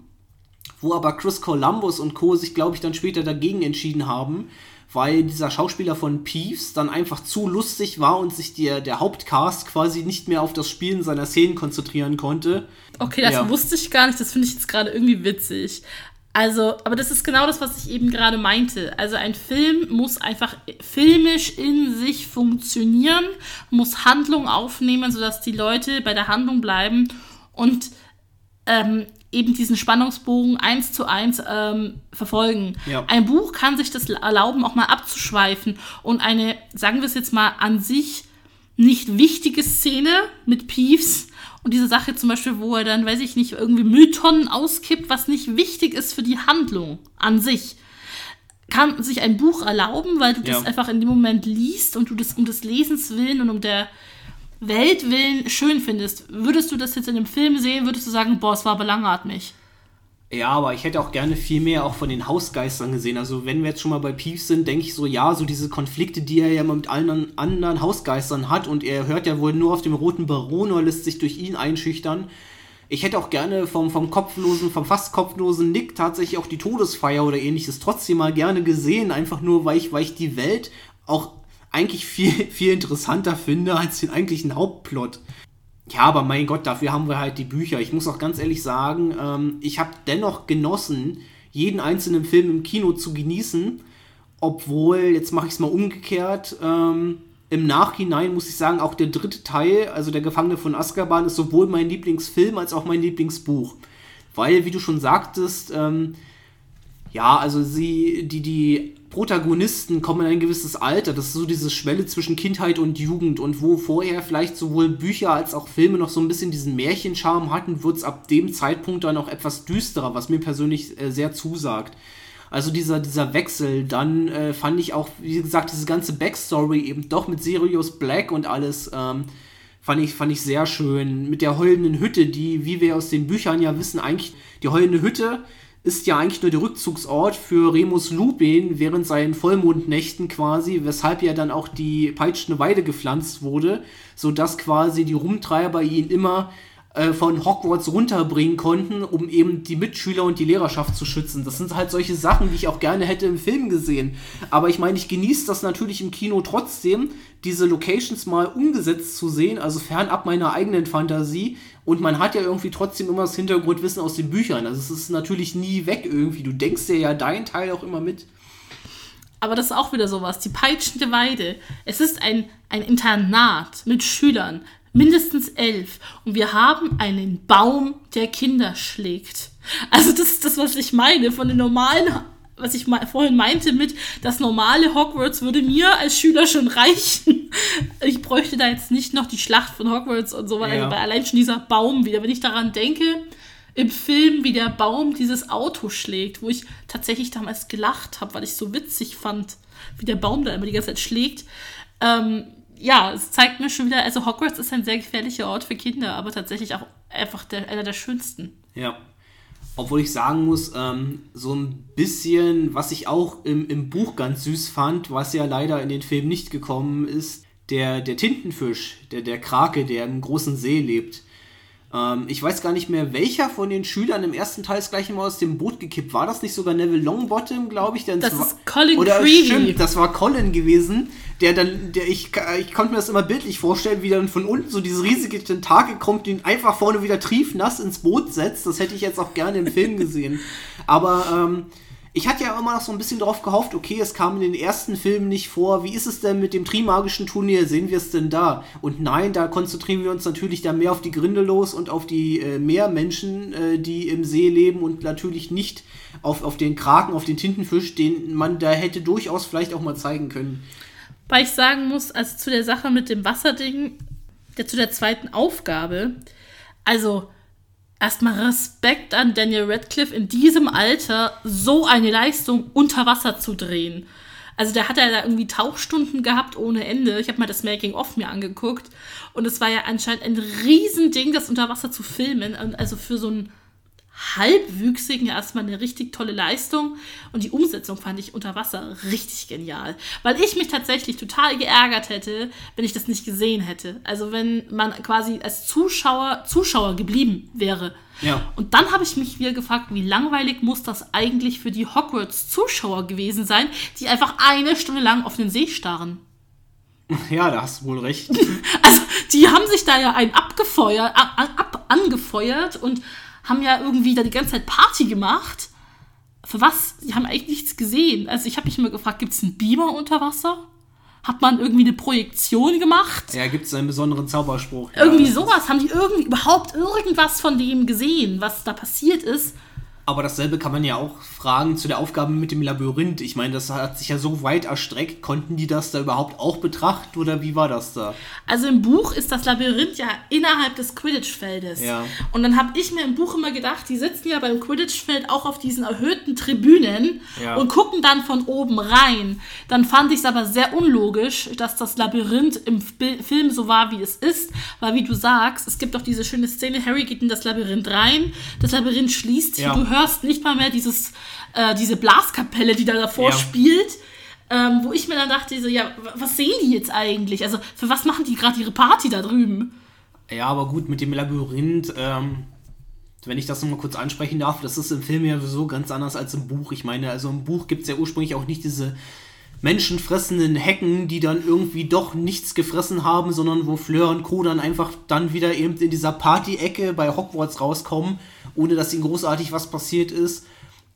wo aber Chris Columbus und Co. sich, glaube ich, dann später dagegen entschieden haben, weil dieser Schauspieler von Peeves dann einfach zu lustig war und sich der, der Hauptcast quasi nicht mehr auf das Spielen seiner Szenen konzentrieren konnte. Okay, das ja. wusste ich gar nicht, das finde ich jetzt gerade irgendwie witzig. Also, aber das ist genau das, was ich eben gerade meinte. Also ein Film muss einfach filmisch in sich funktionieren, muss Handlung aufnehmen, sodass die Leute bei der Handlung bleiben und ähm, eben diesen Spannungsbogen eins zu eins ähm, verfolgen. Ja. Ein Buch kann sich das erlauben, auch mal abzuschweifen und eine, sagen wir es jetzt mal, an sich nicht wichtige Szene mit Peeves und diese Sache zum Beispiel, wo er dann, weiß ich nicht, irgendwie Mülltonnen auskippt, was nicht wichtig ist für die Handlung an sich, kann sich ein Buch erlauben, weil du ja. das einfach in dem Moment liest und du das um des Lesens willen und um der Welt willen schön findest. Würdest du das jetzt in dem Film sehen, würdest du sagen, boah, es war aber langatmig? Ja, aber ich hätte auch gerne viel mehr auch von den Hausgeistern gesehen. Also wenn wir jetzt schon mal bei Peeves sind, denke ich so, ja, so diese Konflikte, die er ja mit allen anderen Hausgeistern hat und er hört ja wohl nur auf dem roten Baron oder lässt sich durch ihn einschüchtern. Ich hätte auch gerne vom, vom kopflosen, vom fast kopflosen Nick tatsächlich auch die Todesfeier oder ähnliches trotzdem mal gerne gesehen, einfach nur, weil ich, weil ich die Welt auch eigentlich viel, viel interessanter finde als den eigentlichen Hauptplot. Ja, aber mein Gott, dafür haben wir halt die Bücher. Ich muss auch ganz ehrlich sagen, ähm, ich habe dennoch genossen, jeden einzelnen Film im Kino zu genießen, obwohl, jetzt mache ich es mal umgekehrt, ähm, im Nachhinein muss ich sagen, auch der dritte Teil, also der Gefangene von Azkaban, ist sowohl mein Lieblingsfilm als auch mein Lieblingsbuch. Weil, wie du schon sagtest, ähm, ja, also sie, die, die Protagonisten kommen in ein gewisses Alter. Das ist so diese Schwelle zwischen Kindheit und Jugend. Und wo vorher vielleicht sowohl Bücher als auch Filme noch so ein bisschen diesen Märchencharme hatten, wird es ab dem Zeitpunkt dann auch etwas düsterer, was mir persönlich äh, sehr zusagt. Also dieser, dieser Wechsel, dann äh, fand ich auch, wie gesagt, diese ganze Backstory eben doch mit Sirius Black und alles, ähm, fand ich, fand ich sehr schön. Mit der heulenden Hütte, die, wie wir aus den Büchern ja wissen, eigentlich die heulende Hütte ist ja eigentlich nur der Rückzugsort für Remus Lupin während seinen Vollmondnächten quasi, weshalb ja dann auch die peitschende Weide gepflanzt wurde, sodass quasi die Rumtreiber ihn immer äh, von Hogwarts runterbringen konnten, um eben die Mitschüler und die Lehrerschaft zu schützen. Das sind halt solche Sachen, die ich auch gerne hätte im Film gesehen. Aber ich meine, ich genieße das natürlich im Kino trotzdem, diese Locations mal umgesetzt zu sehen, also fernab meiner eigenen Fantasie. Und man hat ja irgendwie trotzdem immer das Hintergrundwissen aus den Büchern. Also es ist natürlich nie weg irgendwie. Du denkst dir ja deinen Teil auch immer mit. Aber das ist auch wieder sowas. Die peitschende Weide. Es ist ein, ein Internat mit Schülern, mindestens elf. Und wir haben einen Baum, der Kinder schlägt. Also das ist das, was ich meine. Von den normalen, was ich vorhin meinte mit, das normale Hogwarts würde mir als Schüler schon reichen. Ich bräuchte da jetzt nicht noch die Schlacht von Hogwarts und so weiter. Ja. Weil allein schon dieser Baum wieder, wenn ich daran denke, im Film, wie der Baum dieses Auto schlägt, wo ich tatsächlich damals gelacht habe, weil ich so witzig fand, wie der Baum da immer die ganze Zeit schlägt. Ähm, ja, es zeigt mir schon wieder, also Hogwarts ist ein sehr gefährlicher Ort für Kinder, aber tatsächlich auch einfach der, einer der schönsten. Ja. Obwohl ich sagen muss, ähm, so ein bisschen, was ich auch im, im Buch ganz süß fand, was ja leider in den Film nicht gekommen ist, der, der Tintenfisch, der, der Krake, der im großen See lebt. Ähm, ich weiß gar nicht mehr, welcher von den Schülern im ersten Teil ist gleich immer aus dem Boot gekippt. War das nicht sogar Neville Longbottom, glaube ich? das war, ist Colin Oder Creevy. stimmt, das war Colin gewesen, der dann, der ich, ich konnte mir das immer bildlich vorstellen, wie dann von unten so dieses riesige Tentakel kommt, den einfach vorne wieder triefnass ins Boot setzt. Das hätte ich jetzt auch gerne im Film gesehen. Aber ähm, ich hatte ja immer noch so ein bisschen drauf gehofft, okay, es kam in den ersten Filmen nicht vor. Wie ist es denn mit dem Trimagischen Turnier? Sehen wir es denn da? Und nein, da konzentrieren wir uns natürlich dann mehr auf die Grindelos und auf die äh, Meermenschen, äh, die im See leben und natürlich nicht auf, auf den Kraken, auf den Tintenfisch, den man da hätte durchaus vielleicht auch mal zeigen können. Weil ich sagen muss, also zu der Sache mit dem Wasserding, der, zu der zweiten Aufgabe, also erstmal Respekt an Daniel Radcliffe in diesem Alter so eine Leistung unter Wasser zu drehen. Also der hat ja da irgendwie Tauchstunden gehabt ohne Ende. Ich habe mal das Making-of mir angeguckt und es war ja anscheinend ein Riesending, das unter Wasser zu filmen. Also für so ein Halbwüchsigen erstmal eine richtig tolle Leistung und die Umsetzung fand ich unter Wasser richtig genial, weil ich mich tatsächlich total geärgert hätte, wenn ich das nicht gesehen hätte. Also wenn man quasi als Zuschauer Zuschauer geblieben wäre. Ja. Und dann habe ich mich wieder gefragt, wie langweilig muss das eigentlich für die Hogwarts Zuschauer gewesen sein, die einfach eine Stunde lang auf den See starren. Ja, da hast du wohl recht. Also, die haben sich da ja einen abgefeuert, ab, ab, angefeuert und haben ja irgendwie da die ganze Zeit Party gemacht. Für was? Die haben eigentlich nichts gesehen. Also ich habe mich immer gefragt, gibt es einen Beamer unter Wasser? Hat man irgendwie eine Projektion gemacht? Ja, gibt es einen besonderen Zauberspruch. Ja, irgendwie sowas. Haben die irgendwie überhaupt irgendwas von dem gesehen, was da passiert ist? Aber dasselbe kann man ja auch fragen zu der Aufgabe mit dem Labyrinth. Ich meine, das hat sich ja so weit erstreckt. Konnten die das da überhaupt auch betrachten oder wie war das da? Also im Buch ist das Labyrinth ja innerhalb des Quidditch-Feldes. Ja. Und dann habe ich mir im Buch immer gedacht, die sitzen ja beim Quidditch-Feld auch auf diesen erhöhten Tribünen ja. und gucken dann von oben rein. Dann fand ich es aber sehr unlogisch, dass das Labyrinth im Film so war, wie es ist. Weil wie du sagst, es gibt doch diese schöne Szene, Harry geht in das Labyrinth rein, das Labyrinth schließt, ja. du hörst hörst nicht mal mehr dieses, äh, diese Blaskapelle, die da davor Ja. spielt. Ähm, wo ich mir dann dachte, so, ja, was sehen die jetzt eigentlich? Also, für was machen die gerade ihre Party da drüben? Ja, aber gut, mit dem Labyrinth, ähm, wenn ich das nochmal kurz ansprechen darf, das ist im Film ja so ganz anders als im Buch. Ich meine, also im Buch gibt es ja ursprünglich auch nicht diese menschenfressenden Hecken, die dann irgendwie doch nichts gefressen haben, sondern wo Fleur und Co. dann einfach dann wieder eben in dieser Party-Ecke bei Hogwarts rauskommen, ohne dass ihnen großartig was passiert ist.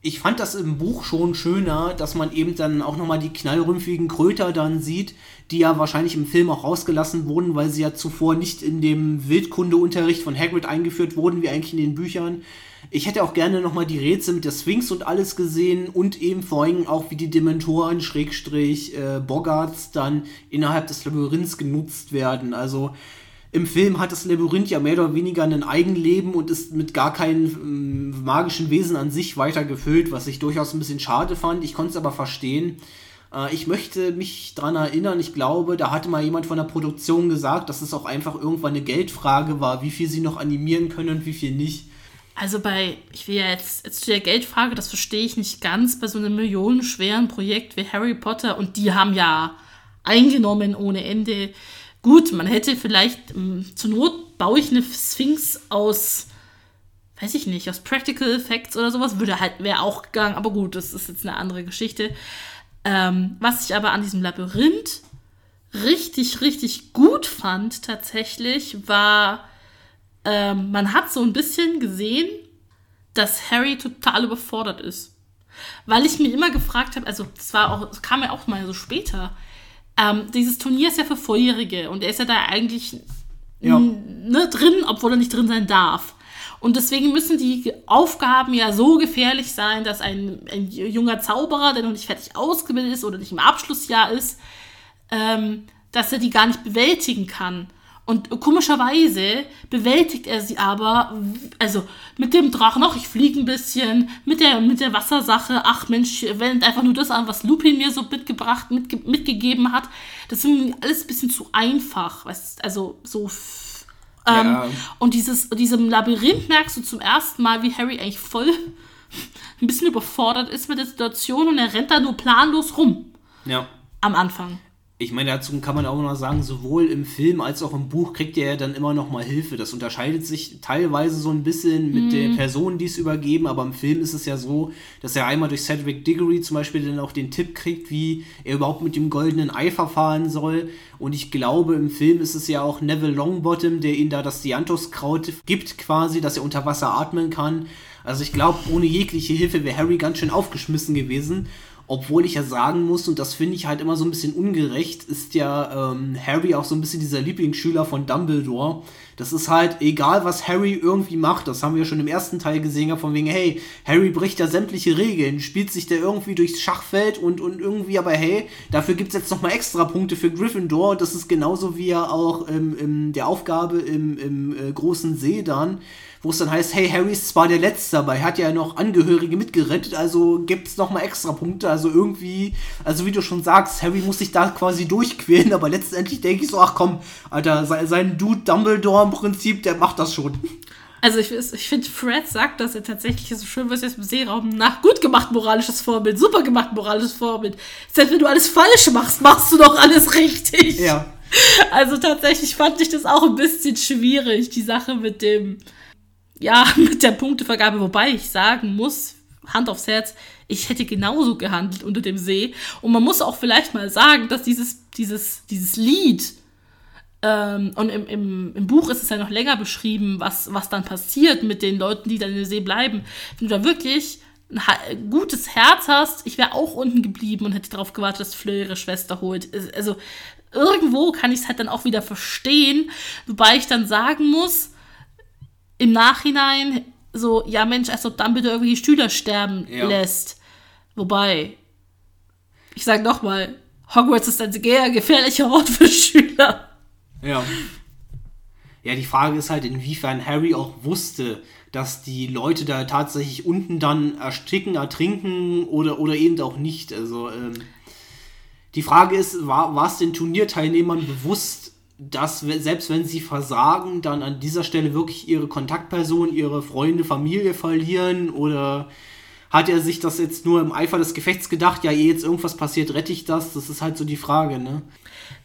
Ich fand das im Buch schon schöner, dass man eben dann auch nochmal die knallrümpfigen Kröter dann sieht, die ja wahrscheinlich im Film auch rausgelassen wurden, weil sie ja zuvor nicht in dem Wildkundeunterricht von Hagrid eingeführt wurden, wie eigentlich in den Büchern. Ich hätte auch gerne nochmal die Rätsel mit der Sphinx und alles gesehen und eben vor allem auch, wie die Dementoren, Schrägstrich, äh, Boggarts dann innerhalb des Labyrinths genutzt werden. Also im Film hat das Labyrinth ja mehr oder weniger ein Eigenleben und ist mit gar keinen ähm, magischen Wesen an sich weitergefüllt, was ich durchaus ein bisschen schade fand. Ich konnte es aber verstehen. Äh, ich möchte mich daran erinnern, ich glaube, da hatte mal jemand von der Produktion gesagt, dass es auch einfach irgendwann eine Geldfrage war, wie viel sie noch animieren können und wie viel nicht. Also bei, ich will ja jetzt, jetzt zu der Geldfrage, das verstehe ich nicht ganz, bei so einem millionenschweren Projekt wie Harry Potter und die haben ja eingenommen ohne Ende. Gut, man hätte vielleicht, ähm, zur Not baue ich eine Sphinx aus, weiß ich nicht, aus Practical Effects oder sowas, würde halt, wäre auch gegangen, aber gut, das ist jetzt eine andere Geschichte. Ähm, was ich aber an diesem Labyrinth richtig, richtig gut fand tatsächlich, war, ähm, man hat so ein bisschen gesehen, dass Harry total überfordert ist. Weil ich mir immer gefragt habe, also das war auch, das kam ja auch mal so später. Ähm, dieses Turnier ist ja für Volljährige und er ist ja da eigentlich Ja. ne, drin, obwohl er nicht drin sein darf. Und deswegen müssen die Aufgaben ja so gefährlich sein, dass ein, ein junger Zauberer, der noch nicht fertig ausgebildet ist oder nicht im Abschlussjahr ist, ähm, dass er die gar nicht bewältigen kann. Und komischerweise bewältigt er sie aber, also mit dem Drachen noch, ich fliege ein bisschen, mit der, mit der Wassersache, ach Mensch, wendet einfach nur das an, was Lupin mir so mitgebracht, mitge mitgegeben hat. Das ist mir alles ein bisschen zu einfach, weißt, also so. Ähm, Ja. Und dieses, diesem Labyrinth merkst du zum ersten Mal, wie Harry eigentlich voll ein bisschen überfordert ist mit der Situation und er rennt da nur planlos rum Ja. am Anfang. Ich meine, dazu kann man auch noch sagen, sowohl im Film als auch im Buch kriegt er ja dann immer noch mal Hilfe. Das unterscheidet sich teilweise so ein bisschen mit den Personen, die es übergeben, aber im Film ist es ja so, dass er einmal durch Cedric Diggory zum Beispiel dann auch den Tipp kriegt, wie er überhaupt mit dem goldenen Ei verfahren soll. Und ich glaube, im Film ist es ja auch Neville Longbottom, der ihn da das Dianthuskraut gibt, quasi, dass er unter Wasser atmen kann. Also ich glaube, ohne jegliche Hilfe wäre Harry ganz schön aufgeschmissen gewesen. Obwohl ich ja sagen muss, und das finde ich halt immer so ein bisschen ungerecht, ist ja ähm, Harry auch so ein bisschen dieser Lieblingsschüler von Dumbledore. Das ist halt egal, was Harry irgendwie macht. Das haben wir schon im ersten Teil gesehen, ja, von wegen, hey, Harry bricht ja sämtliche Regeln, spielt sich da irgendwie durchs Schachfeld und, und irgendwie, aber hey, dafür gibt es jetzt nochmal extra Punkte für Gryffindor. Das ist genauso wie er auch ähm, in der Aufgabe im, im äh, großen See dann wo es dann heißt, hey, Harry ist zwar der Letzte, aber er hat ja noch Angehörige mitgerettet, also gibt es nochmal extra Punkte. Also irgendwie, also wie du schon sagst, Harry muss sich da quasi durchquälen, aber letztendlich denke ich so, ach komm, Alter, sein, sein Dude Dumbledore im Prinzip, der macht das schon. Also ich, ich finde, Fred sagt das ja tatsächlich so schön, was jetzt im Seeraum nach gut gemacht moralisches Vorbild, super gemacht moralisches Vorbild. Selbst wenn du alles falsch machst, machst du doch alles richtig. Ja. Also tatsächlich fand ich das auch ein bisschen schwierig, die Sache mit dem, ja, mit der Punktevergabe, wobei ich sagen muss, Hand aufs Herz, ich hätte genauso gehandelt unter dem See. Und man muss auch vielleicht mal sagen, dass dieses, dieses, dieses Lied, ähm, und im, im, im Buch ist es ja noch länger beschrieben, was, was dann passiert mit den Leuten, die dann der See bleiben. Wenn du da wirklich ein gutes Herz hast, ich wäre auch unten geblieben und hätte darauf gewartet, dass Fleur ihre Schwester holt. Also irgendwo kann ich es halt dann auch wieder verstehen, wobei ich dann sagen muss, im Nachhinein so, ja Mensch, als ob Dumbledore irgendwie Schüler sterben Ja. lässt. Wobei, ich sage nochmal, Hogwarts ist ein sehr gefährlicher Ort für Schüler. Ja. Ja, die Frage ist halt, inwiefern Harry auch wusste, dass die Leute da tatsächlich unten dann ersticken, ertrinken oder, oder eben auch nicht. Also, ähm, die Frage ist, war, war es den Turnierteilnehmern bewusst, dass selbst wenn sie versagen, dann an dieser Stelle wirklich ihre Kontaktperson, ihre Freunde, Familie verlieren oder hat er sich das jetzt nur im Eifer des Gefechts gedacht, ja, eh jetzt irgendwas passiert, rette ich das? Das ist halt so die Frage, ne?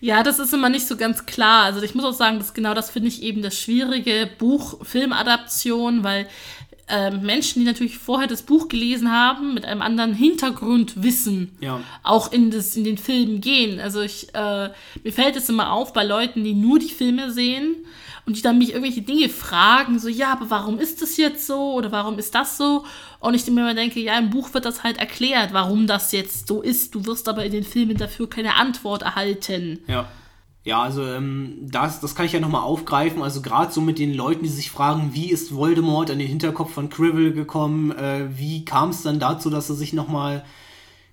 Ja, das ist immer nicht so ganz klar. Also ich muss auch sagen, dass genau das finde ich eben das schwierige Buch-Film-Adaption, weil äh, Menschen, die natürlich vorher das Buch gelesen haben, mit einem anderen Hintergrundwissen Ja. auch in, das, in den Film gehen. Also ich, äh, mir fällt es immer auf bei Leuten, die nur die Filme sehen und die dann mich irgendwelche Dinge fragen, so, ja, aber warum ist das jetzt so oder warum ist das so? Und ich mir immer denke, ja, im Buch wird das halt erklärt, warum das jetzt so ist. Du wirst aber in den Filmen dafür keine Antwort erhalten. Ja. Ja, also ähm, das, das kann ich ja nochmal aufgreifen. Also gerade so mit den Leuten, die sich fragen, wie ist Voldemort an den Hinterkopf von Crivel gekommen? Äh, wie kam es dann dazu, dass er sich nochmal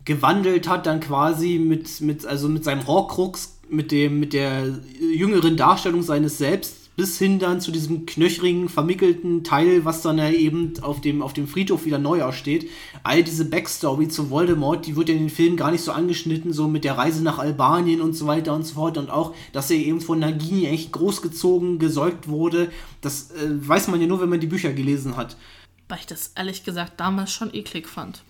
gewandelt hat, dann quasi mit, mit, also mit seinem Horcrux, mit dem, mit der jüngeren Darstellung seines Selbst bis hin dann zu diesem knöchrigen, vermickelten Teil, was dann ja eben auf dem, auf dem Friedhof wieder neu aussteht. All diese Backstory zu Voldemort, die wird ja in den Filmen gar nicht so angeschnitten, so mit der Reise nach Albanien und so weiter und so fort. Und auch, dass er eben von Nagini echt großgezogen, gesäugt wurde. Das äh, weiß man ja nur, wenn man die Bücher gelesen hat. Weil ich das ehrlich gesagt damals schon eklig fand.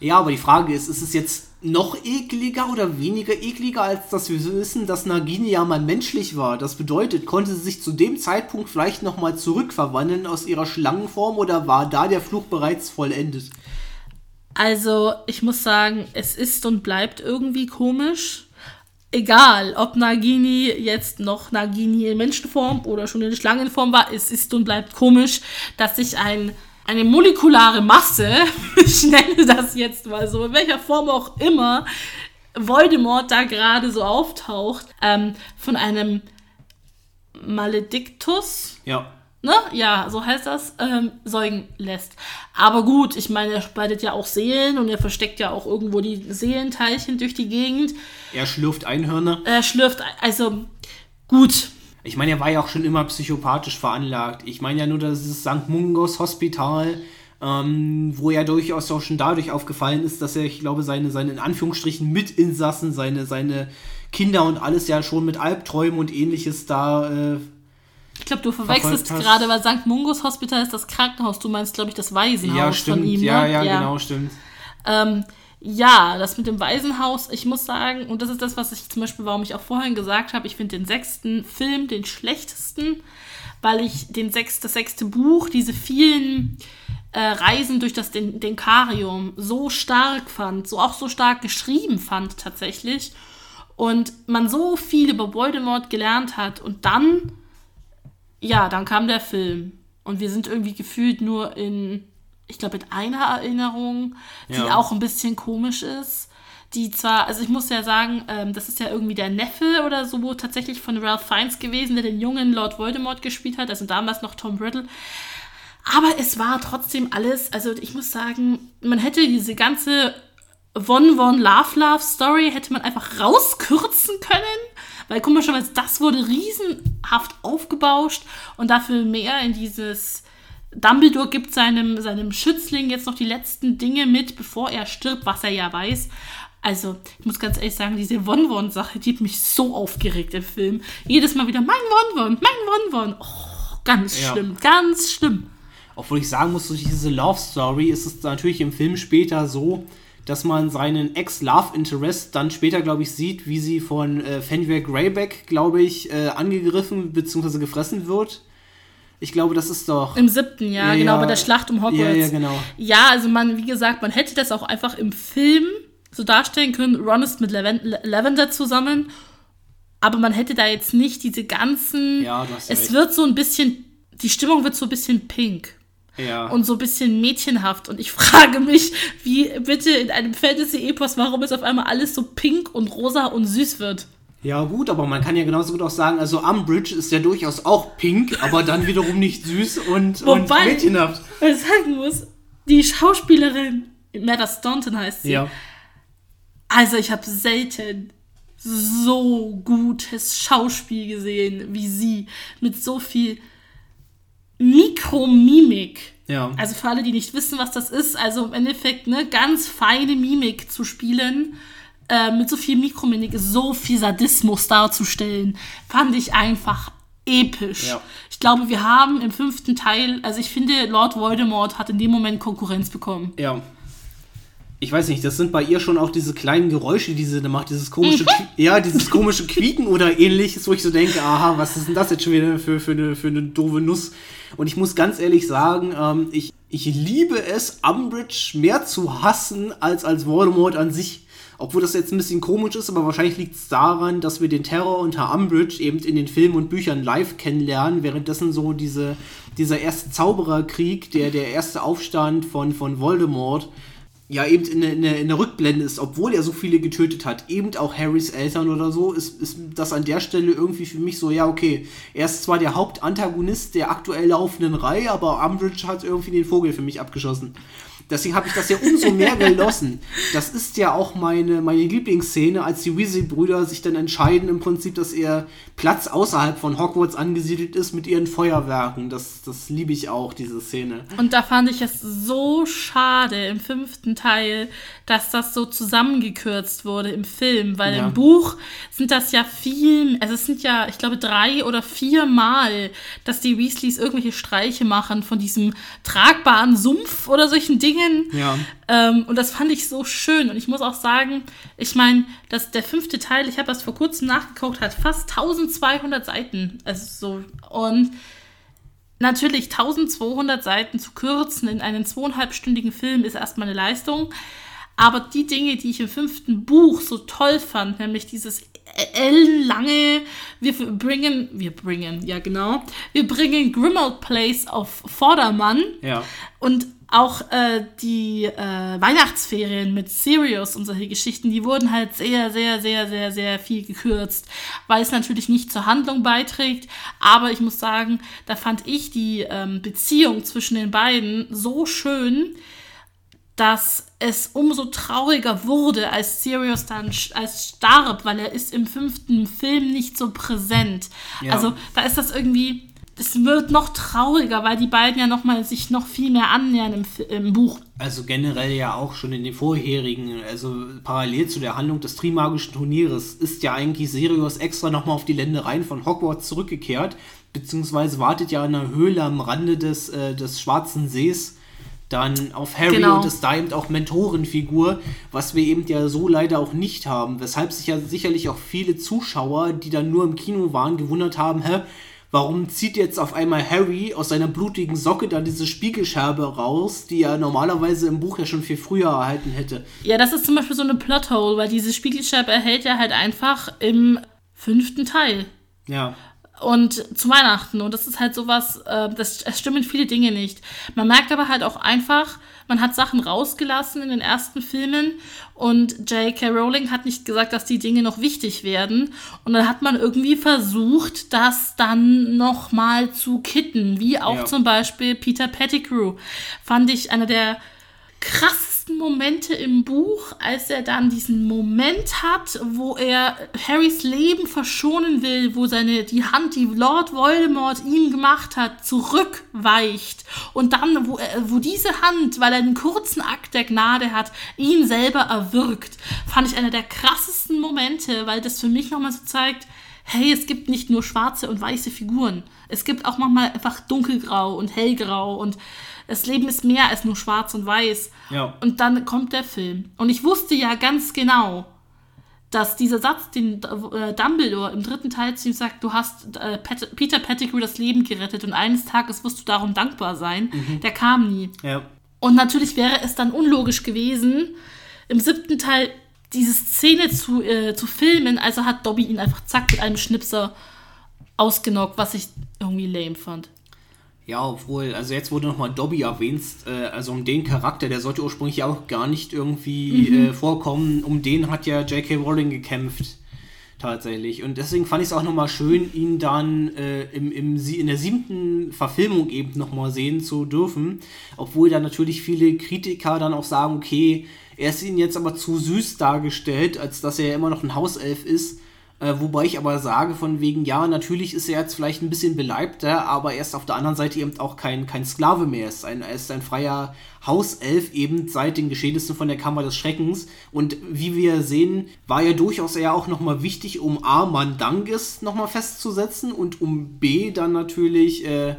Ja, aber die Frage ist, ist es jetzt noch ekliger oder weniger ekliger, als dass wir wissen, dass Nagini ja mal menschlich war? Das bedeutet, konnte sie sich zu dem Zeitpunkt vielleicht nochmal zurückverwandeln aus ihrer Schlangenform oder war da der Fluch bereits vollendet? Also, ich muss sagen, es ist und bleibt irgendwie komisch. Egal, ob Nagini jetzt noch Nagini in Menschenform oder schon in Schlangenform war, es ist und bleibt komisch, dass sich ein, eine molekulare Masse, ich nenne das jetzt mal so, in welcher Form auch immer, Voldemort da gerade so auftaucht, ähm, von einem Maledictus, Ja. ne? Ja, so heißt das, ähm, säugen lässt. Aber gut, ich meine, er spaltet ja auch Seelen und er versteckt ja auch irgendwo die Seelenteilchen durch die Gegend. Er schlürft Einhörner. Er schlürft, also gut. Ich meine, er war ja auch schon immer psychopathisch veranlagt. Ich meine ja nur, dass dieses St. Mungos Hospital, ähm, wo er durchaus auch schon dadurch aufgefallen ist, dass er, ich glaube, seine, seine in Anführungsstrichen Mitinsassen, seine, seine Kinder und alles ja schon mit Albträumen und ähnliches da äh, Ich glaube, du verwechselst gerade, weil St. Mungos Hospital ist das Krankenhaus. Du meinst, glaube ich, das Waisenhaus Ja, stimmt. von ihm. ja, ne? ja, genau, stimmt. Ähm, ja, das mit dem Waisenhaus, ich muss sagen, und das ist das, was ich zum Beispiel, warum ich auch vorhin gesagt habe, ich finde den sechsten Film den schlechtesten, weil ich den sechs, das sechste Buch, diese vielen äh, Reisen durch das Den Denkarium so stark fand, so auch so stark geschrieben fand tatsächlich. Und man so viel über Voldemort gelernt hat und dann, ja, dann kam der Film. Und wir sind irgendwie gefühlt nur in, ich glaube, in einer Erinnerung, die Ja. auch ein bisschen komisch ist. Die zwar, also ich muss ja sagen, ähm, das ist ja irgendwie der Neffe oder so tatsächlich von Ralph Fiennes gewesen, der den jungen Lord Voldemort gespielt hat, also damals noch Tom Riddle. Aber es war trotzdem alles, also ich muss sagen, man hätte diese ganze Von Von Love Love Story hätte man einfach rauskürzen können, weil komischerweise das wurde riesenhaft aufgebauscht und dafür mehr in dieses Dumbledore gibt seinem, seinem Schützling jetzt noch die letzten Dinge mit, bevor er stirbt, was er ja weiß. Also, ich muss ganz ehrlich sagen, diese Von-Von-Sache, die hat mich so aufgeregt im Film. Jedes Mal wieder, mein Von-Von, mein Von-Von. Oh, ganz Ja. schlimm, ganz schlimm. Obwohl ich sagen muss, durch diese Love Story ist es natürlich im Film später so, dass man seinen Ex-Love-Interest dann später, glaube ich, sieht, wie sie von äh, Fenrir Greyback, glaube ich, äh, angegriffen bzw. gefressen wird. Ich glaube, das ist doch. Im siebten Jahr, Ja, genau, ja. bei der Schlacht um Hogwarts. Ja, ja, genau. Ja, also man, wie gesagt, man hätte das auch einfach im Film so darstellen können. Ron ist mit Laven Lavender zusammen, aber man hätte da jetzt nicht diese ganzen. Ja, du hast es recht. wird so ein bisschen, die Stimmung wird so ein bisschen pink Ja. und so ein bisschen mädchenhaft. Und ich frage mich, wie bitte in einem Fantasy-Epos, warum es auf einmal alles so pink und rosa und süß wird. Ja, gut, aber man kann ja genauso gut auch sagen, also Umbridge ist ja durchaus auch pink, aber dann wiederum nicht süß und, und Wobei- mädchenhaft. Weil ich sagen muss, die Schauspielerin, Meta Staunton heißt sie, Ja. Also ich habe selten so gutes Schauspiel gesehen wie sie. Mit so viel Mikromimik. Ja. Also für alle, die nicht wissen, was das ist, also im Endeffekt ne, ganz feine Mimik zu spielen. Äh, mit so viel Mikromimik so viel Sadismus darzustellen, fand ich einfach episch. Ja. Ich glaube, wir haben im fünften Teil, also ich finde, Lord Voldemort hat in dem Moment Konkurrenz bekommen. Ja. Ich weiß nicht, das sind bei ihr schon auch diese kleinen Geräusche, die sie da macht, dieses komische, Qui- ja, dieses komische Quieken oder ähnliches, wo ich so denke, aha, was ist denn das jetzt schon wieder für, für, eine, für eine doofe Nuss? Und ich muss ganz ehrlich sagen, ähm, ich, ich liebe es, Umbridge mehr zu hassen als als Voldemort an sich. Obwohl das jetzt ein bisschen komisch ist, aber wahrscheinlich liegt es daran, dass wir den Terror unter Umbridge eben in den Filmen und Büchern live kennenlernen, währenddessen so diese, dieser erste Zaubererkrieg, der, der erste Aufstand von, von Voldemort, ja eben in der, in, in der Rückblende ist, obwohl er so viele getötet hat, eben auch Harrys Eltern oder so, ist, ist das an der Stelle irgendwie für mich so, ja, okay, er ist zwar der Hauptantagonist der aktuell laufenden Reihe, aber Umbridge hat irgendwie den Vogel für mich abgeschossen. Deswegen habe ich das ja umso mehr genossen. Das ist ja auch meine, meine Lieblingsszene, als die Weasley-Brüder sich dann entscheiden, im Prinzip, dass ihr Platz außerhalb von Hogwarts angesiedelt ist mit ihren Feuerwerken. Das, das liebe ich auch, diese Szene. Und da fand ich es so schade im fünften Teil, dass das so zusammengekürzt wurde im Film, weil Ja. im Buch sind das ja viel, also es sind ja, ich glaube, drei oder vier Mal, dass die Weasleys irgendwelche Streiche machen von diesem tragbaren Sumpf oder solchen Dingen. Ja. Ähm, und das fand ich so schön. Und ich muss auch sagen, ich meine, dass der fünfte Teil, ich habe das vor kurzem nachgeguckt, hat fast 1200 Seiten. Also so. Und natürlich 1200 Seiten zu kürzen in einen zweieinhalbstündigen Film ist erstmal eine Leistung. Aber die Dinge, die ich im fünften Buch so toll fand, nämlich dieses ellenlange, wir bringen, wir bringen, ja genau, wir bringen Grimmauld Place auf Vordermann Ja. und auch äh, die äh, Weihnachtsferien mit Sirius und solche Geschichten, die wurden halt sehr, sehr, sehr, sehr, sehr viel gekürzt, weil es natürlich nicht zur Handlung beiträgt. Aber ich muss sagen, da fand ich die ähm, Beziehung zwischen den beiden so schön, dass es umso trauriger wurde, als Sirius dann als starb, weil er ist im fünften Film nicht so präsent. Ja. Also da ist das irgendwie, es wird noch trauriger, weil die beiden ja noch mal sich noch viel mehr annähern im, im Buch. Also generell ja auch schon in den vorherigen, also parallel zu der Handlung des Trimagischen Turnieres, ist ja eigentlich Sirius extra nochmal auf die Ländereien von Hogwarts zurückgekehrt, beziehungsweise wartet ja in einer Höhle am Rande des, äh, des Schwarzen Sees dann auf Harry Genau. und ist da eben auch Mentorenfigur, was wir eben ja so leider auch nicht haben. Weshalb sich ja sicherlich auch viele Zuschauer, die dann nur im Kino waren, gewundert haben, hä, warum zieht jetzt auf einmal Harry aus seiner blutigen Socke dann diese Spiegelscherbe raus, die er normalerweise im Buch ja schon viel früher erhalten hätte. Ja, das ist zum Beispiel so eine Plothole, weil diese Spiegelscheibe erhält er halt einfach im fünften Teil. Ja. Und zu Weihnachten. Und das ist halt sowas, äh, das, es stimmen viele Dinge nicht. Man merkt aber halt auch einfach, man hat Sachen rausgelassen in den ersten Filmen und J.K. Rowling hat nicht gesagt, dass die Dinge noch wichtig werden. Und dann hat man irgendwie versucht, das dann nochmal zu kitten, wie auch Ja. zum Beispiel Peter Pettigrew. Fand ich einer der krassesten Momente im Buch, als er dann diesen Moment hat, wo er Harrys Leben verschonen will, wo seine die Hand, die Lord Voldemort ihm gemacht hat, zurückweicht und dann, wo, er, wo diese Hand, weil er einen kurzen Akt der Gnade hat, ihn selber erwürgt, fand ich einer der krassesten Momente, weil das für mich nochmal so zeigt, hey, es gibt nicht nur schwarze und weiße Figuren. Es gibt auch manchmal einfach dunkelgrau und hellgrau und das Leben ist mehr als nur schwarz und weiß. Ja. Und dann kommt der Film. Und ich wusste ja ganz genau, dass dieser Satz, den äh, Dumbledore im dritten Teil zu ihm sagt, du hast äh, Pet Peter Pettigrew das Leben gerettet und eines Tages wirst du darum dankbar sein, der kam nie. Ja. Und natürlich wäre es dann unlogisch gewesen, im siebten Teil diese Szene zu, äh, zu filmen, also hat Dobby ihn einfach zack mit einem Schnipser ausgenockt, was ich irgendwie lame fand. Ja, obwohl, also jetzt wurde nochmal Dobby erwähnt, äh, also um den Charakter, der sollte ursprünglich ja auch gar nicht irgendwie äh, vorkommen, um den hat ja J.K. Rowling gekämpft, tatsächlich. Und deswegen fand ich es auch nochmal schön, ihn dann äh, im, im, in der siebten Verfilmung eben nochmal sehen zu dürfen, obwohl dann natürlich viele Kritiker dann auch sagen, okay, er ist ihnen jetzt aber zu süß dargestellt, als dass er ja immer noch ein Hauself ist. Äh, wobei ich aber sage, von wegen, ja, natürlich ist er jetzt vielleicht ein bisschen beleibter, aber er ist auf der anderen Seite eben auch kein, kein Sklave mehr. Er ist, ein, er ist ein freier Hauself, eben seit den Geschehnissen von der Kammer des Schreckens. Und wie wir sehen, war er durchaus eher auch nochmal wichtig, um A, Mandangis nochmal festzusetzen und um B, dann natürlich äh,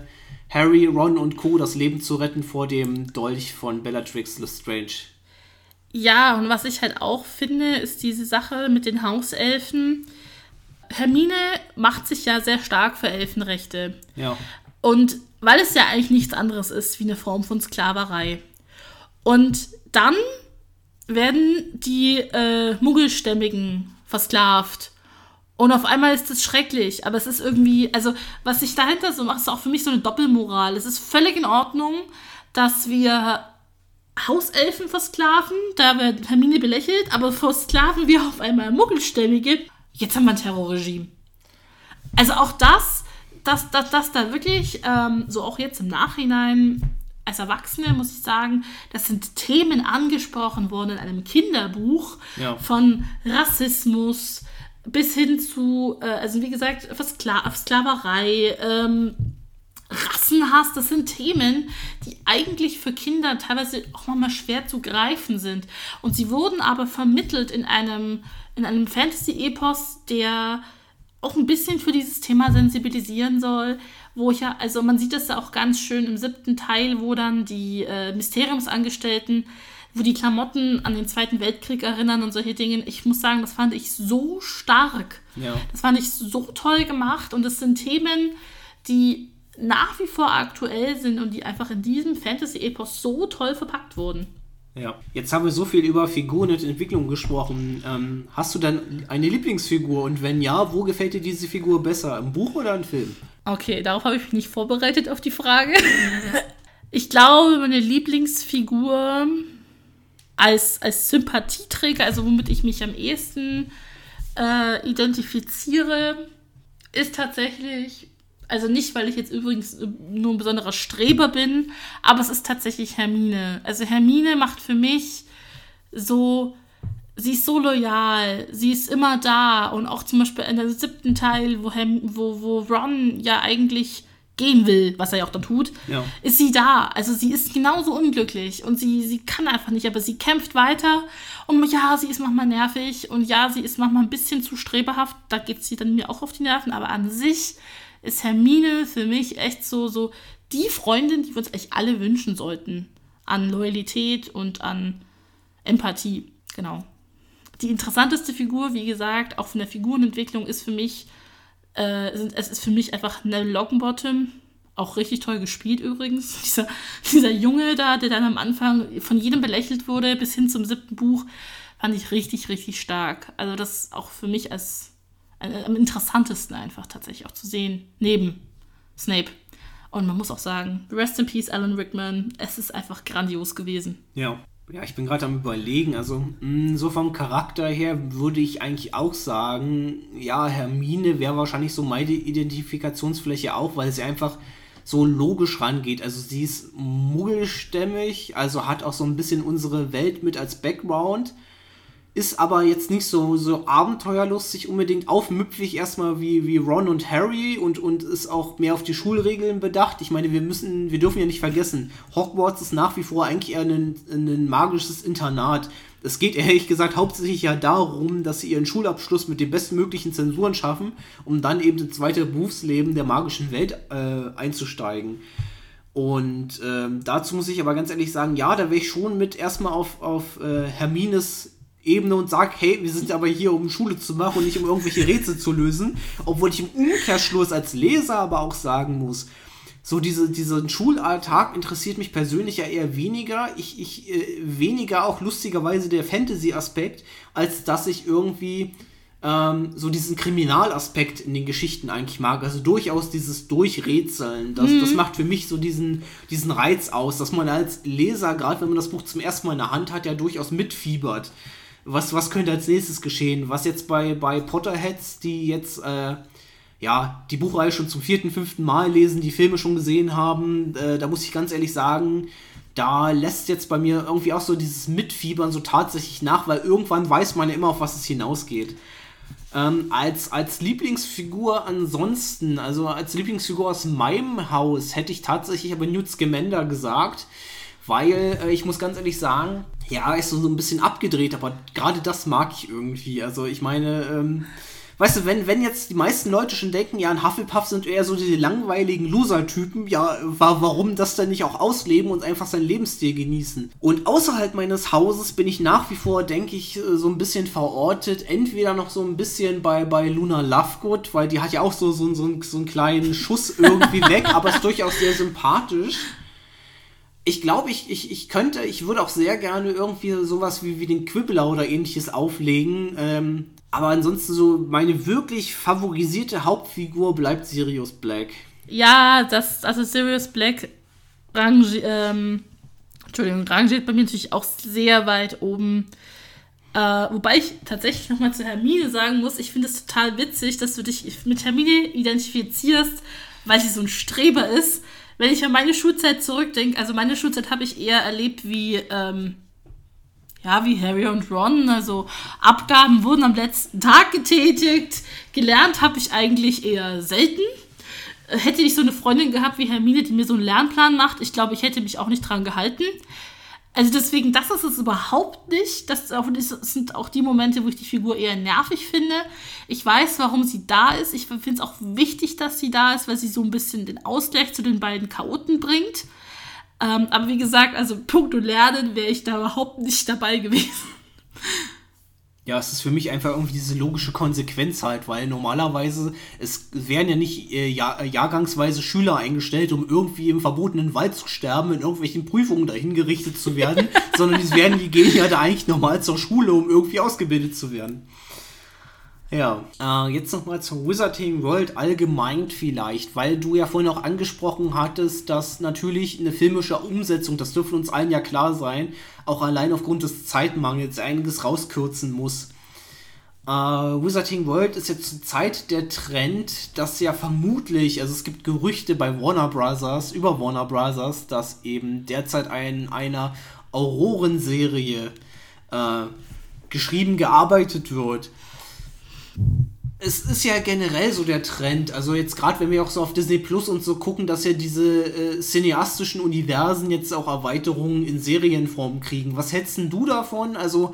Harry, Ron und Co. das Leben zu retten vor dem Dolch von Bellatrix Lestrange. Ja, und was ich halt auch finde, ist diese Sache mit den Hauselfen Hermine macht sich ja sehr stark für Elfenrechte. Ja. Und weil es ja eigentlich nichts anderes ist wie eine Form von Sklaverei. Und dann werden die äh, Muggelstämmigen versklavt. Und auf einmal ist das schrecklich. Aber es ist irgendwie, also was sich dahinter so macht, ist auch für mich so eine Doppelmoral. Es ist völlig in Ordnung, dass wir Hauselfen versklaven, da wird Hermine belächelt, aber versklaven wir auf einmal Muggelstämmige jetzt haben wir ein Terrorregime. Also auch das, dass, dass, dass da wirklich, ähm, so auch jetzt im Nachhinein, als Erwachsene muss ich sagen, das sind Themen angesprochen worden in einem Kinderbuch Ja. von Rassismus bis hin zu, äh, also wie gesagt, Verskla Sklaverei, ähm, Rassenhass, das sind Themen, die eigentlich für Kinder teilweise auch manchmal schwer zu greifen sind. Und sie wurden aber vermittelt in einem, in einem Fantasy-Epos, der auch ein bisschen für dieses Thema sensibilisieren soll, wo ich ja, also man sieht das ja auch ganz schön im siebten Teil, wo dann die äh, Mysteriumsangestellten, wo die Klamotten an den Zweiten Weltkrieg erinnern und solche Dinge. Ich muss sagen, das fand ich so stark. Ja. Das fand ich so toll gemacht und es sind Themen, die nach wie vor aktuell sind und die einfach in diesem Fantasy-Epos so toll verpackt wurden. Ja. Jetzt haben wir so viel über Figuren und Entwicklung gesprochen. Ähm, hast du dann eine Lieblingsfigur? Und wenn ja, wo gefällt dir diese Figur besser? Im Buch oder im Film? Okay, darauf habe ich mich nicht vorbereitet auf die Frage. Ich glaube, meine Lieblingsfigur als, als Sympathieträger, also womit ich mich am ehesten äh, identifiziere, ist tatsächlich, also nicht, weil ich jetzt übrigens nur ein besonderer Streber bin, aber es ist tatsächlich Hermine. Also Hermine macht für mich so, sie ist so loyal, sie ist immer da und auch zum Beispiel in der siebten Teil, wo, Herm wo, wo Ron ja eigentlich gehen will, was er ja auch dann tut, Ja. ist sie da. Also sie ist genauso unglücklich und sie, sie kann einfach nicht, aber sie kämpft weiter und ja, sie ist manchmal nervig und ja, sie ist manchmal ein bisschen zu streberhaft, da geht sie dann mir auch auf die Nerven, aber an sich ist Hermine für mich echt so, so die Freundin, die wir uns echt alle wünschen sollten. An Loyalität und an Empathie, genau. Die interessanteste Figur, wie gesagt, auch von der Figurenentwicklung, ist für mich, äh, es ist für mich einfach Neville Longbottom. Auch richtig toll gespielt übrigens. Dieser, dieser Junge da, der dann am Anfang von jedem belächelt wurde, bis hin zum siebten Buch, fand ich richtig, richtig stark. Also das auch für mich als äh, am interessantesten einfach tatsächlich auch zu sehen, neben Snape. Und man muss auch sagen, Rest in Peace, Alan Rickman. Es ist einfach grandios gewesen. Ja. Ja, ich bin gerade am überlegen, also mh, so vom Charakter her würde ich eigentlich auch sagen, ja, Hermine wäre wahrscheinlich so meine Identifikationsfläche auch, weil sie einfach so logisch rangeht. Also sie ist muggelstämmig, also hat auch so ein bisschen unsere Welt mit als Background, ist aber jetzt nicht so, so abenteuerlustig unbedingt aufmüpfig erstmal wie, wie Ron und Harry und, und ist auch mehr auf die Schulregeln bedacht. Ich meine, wir müssen, wir dürfen ja nicht vergessen, Hogwarts ist nach wie vor eigentlich eher ein, ein magisches Internat. Es geht ehrlich gesagt hauptsächlich ja darum, dass sie ihren Schulabschluss mit den bestmöglichen Zensuren schaffen, um dann eben ins weitere Berufsleben der magischen Welt äh, einzusteigen. Und ähm, dazu muss ich aber ganz ehrlich sagen, ja, da wäre ich schon mit erstmal auf, auf äh, Hermines Ebene und sage, hey, wir sind aber hier, um Schule zu machen und nicht um irgendwelche Rätsel zu lösen. Obwohl ich im Umkehrschluss als Leser aber auch sagen muss, so diese, diesen Schulalltag interessiert mich persönlich ja eher weniger. Ich, ich äh, weniger auch lustigerweise der Fantasy-Aspekt, als dass ich irgendwie ähm, so diesen Kriminalaspekt in den Geschichten eigentlich mag. Also durchaus dieses Durchrätseln. Das, das macht für mich so diesen, diesen Reiz aus, dass man als Leser, gerade wenn man das Buch zum ersten Mal in der Hand hat, ja durchaus mitfiebert. Was, was könnte als nächstes geschehen? Was jetzt bei, bei Potterheads, die jetzt äh, ja, die Buchreihe schon zum vierten, fünften Mal lesen, die Filme schon gesehen haben, äh, da muss ich ganz ehrlich sagen, da lässt jetzt bei mir irgendwie auch so dieses Mitfiebern so tatsächlich nach, weil irgendwann weiß man ja immer, auf was es hinausgeht. Ähm, als, als Lieblingsfigur ansonsten, also als Lieblingsfigur aus meinem Haus, hätte ich tatsächlich aber Newt Scamander gesagt, weil äh, ich muss ganz ehrlich sagen, ja, ist so, ein bisschen abgedreht, aber gerade das mag ich irgendwie. Also ich meine, ähm, weißt du, wenn, wenn jetzt die meisten Leute schon denken, ja, ein Hufflepuff sind eher so diese langweiligen Loser-Typen, ja, wa warum das dann nicht auch ausleben und einfach seinen Lebensstil genießen? Und außerhalb meines Hauses bin ich nach wie vor, denke ich, äh, so ein bisschen verortet, entweder noch so ein bisschen bei, bei Luna Lovegood, weil die hat ja auch so, so, so, so einen kleinen Schuss irgendwie weg, aber ist durchaus sehr sympathisch ich glaube, ich, ich, ich könnte, ich würde auch sehr gerne irgendwie sowas wie, wie den Quibbler oder ähnliches auflegen. Ähm, aber ansonsten so meine wirklich favorisierte Hauptfigur bleibt Sirius Black. Ja, das, also Sirius Black rangi ähm, Entschuldigung, rangiert bei mir natürlich auch sehr weit oben. Äh, wobei ich tatsächlich nochmal zu Hermine sagen muss, ich finde es total witzig, dass du dich mit Hermine identifizierst, weil sie so ein Streber ist. Wenn ich an meine Schulzeit zurückdenke, also meine Schulzeit habe ich eher erlebt wie ähm, ja, wie Harry und Ron. Also Abgaben wurden am letzten Tag getätigt. Gelernt habe ich eigentlich eher selten. Äh, hätte ich so eine Freundin gehabt wie Hermine, die mir so einen Lernplan macht, ich glaube, ich hätte mich auch nicht dran gehalten. Also deswegen, das ist es überhaupt nicht. Das, sind auch die Momente, wo ich die Figur eher nervig finde. Ich weiß, warum sie da ist. Ich finde es auch wichtig, dass sie da ist, weil sie so ein bisschen den Ausgleich zu den beiden Chaoten bringt. Ähm, aber wie gesagt, also puncto Lernen wäre ich da überhaupt nicht dabei gewesen. Ja, es ist für mich einfach irgendwie diese logische Konsequenz halt, weil normalerweise, es werden ja nicht äh, Jahr, jahrgangsweise Schüler eingestellt, um irgendwie im verbotenen Wald zu sterben, in irgendwelchen Prüfungen dahin gerichtet zu werden, sondern die, werden, die gehen ja da eigentlich normal zur Schule, um irgendwie ausgebildet zu werden. Ja, äh, jetzt nochmal zur Wizarding World allgemein vielleicht, weil du ja vorhin auch angesprochen hattest, dass natürlich eine filmische Umsetzung, das dürfte uns allen ja klar sein, auch allein aufgrund des Zeitmangels einiges rauskürzen muss. Äh, Wizarding World ist jetzt zur Zeit der Trend, dass ja vermutlich, also es gibt Gerüchte bei Warner Brothers, über Warner Brothers, dass eben derzeit ein, einer Aurorenserie äh, geschrieben, gearbeitet wird es ist ja generell so der Trend, also jetzt gerade wenn wir auch so auf Disney Plus und so gucken, dass ja diese äh, cineastischen Universen jetzt auch Erweiterungen in Serienform kriegen. Was hältst du davon? Also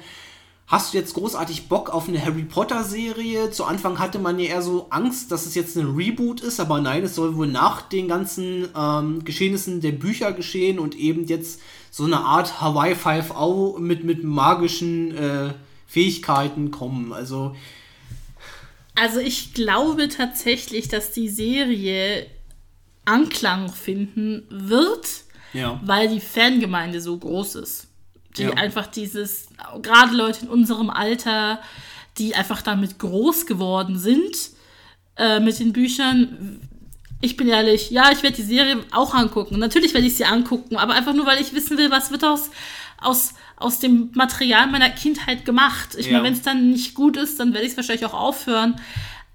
hast du jetzt großartig Bock auf eine Harry Potter Serie? Zu Anfang hatte man ja eher so Angst, dass es jetzt ein Reboot ist, aber nein, es soll wohl nach den ganzen ähm, Geschehnissen der Bücher geschehen und eben jetzt so eine Art Hawaii 5 mit, mit magischen äh, Fähigkeiten kommen. Also also ich glaube tatsächlich, dass die Serie Anklang finden wird, ja. weil die Fangemeinde so groß ist. Die ja. einfach dieses, gerade Leute in unserem Alter, die einfach damit groß geworden sind äh, mit den Büchern. Ich bin ehrlich, ja, ich werde die Serie auch angucken. Natürlich werde ich sie angucken, aber einfach nur, weil ich wissen will, was wird aus, aus aus dem Material meiner Kindheit gemacht. Ich ja. meine, wenn es dann nicht gut ist, dann werde ich es wahrscheinlich auch aufhören.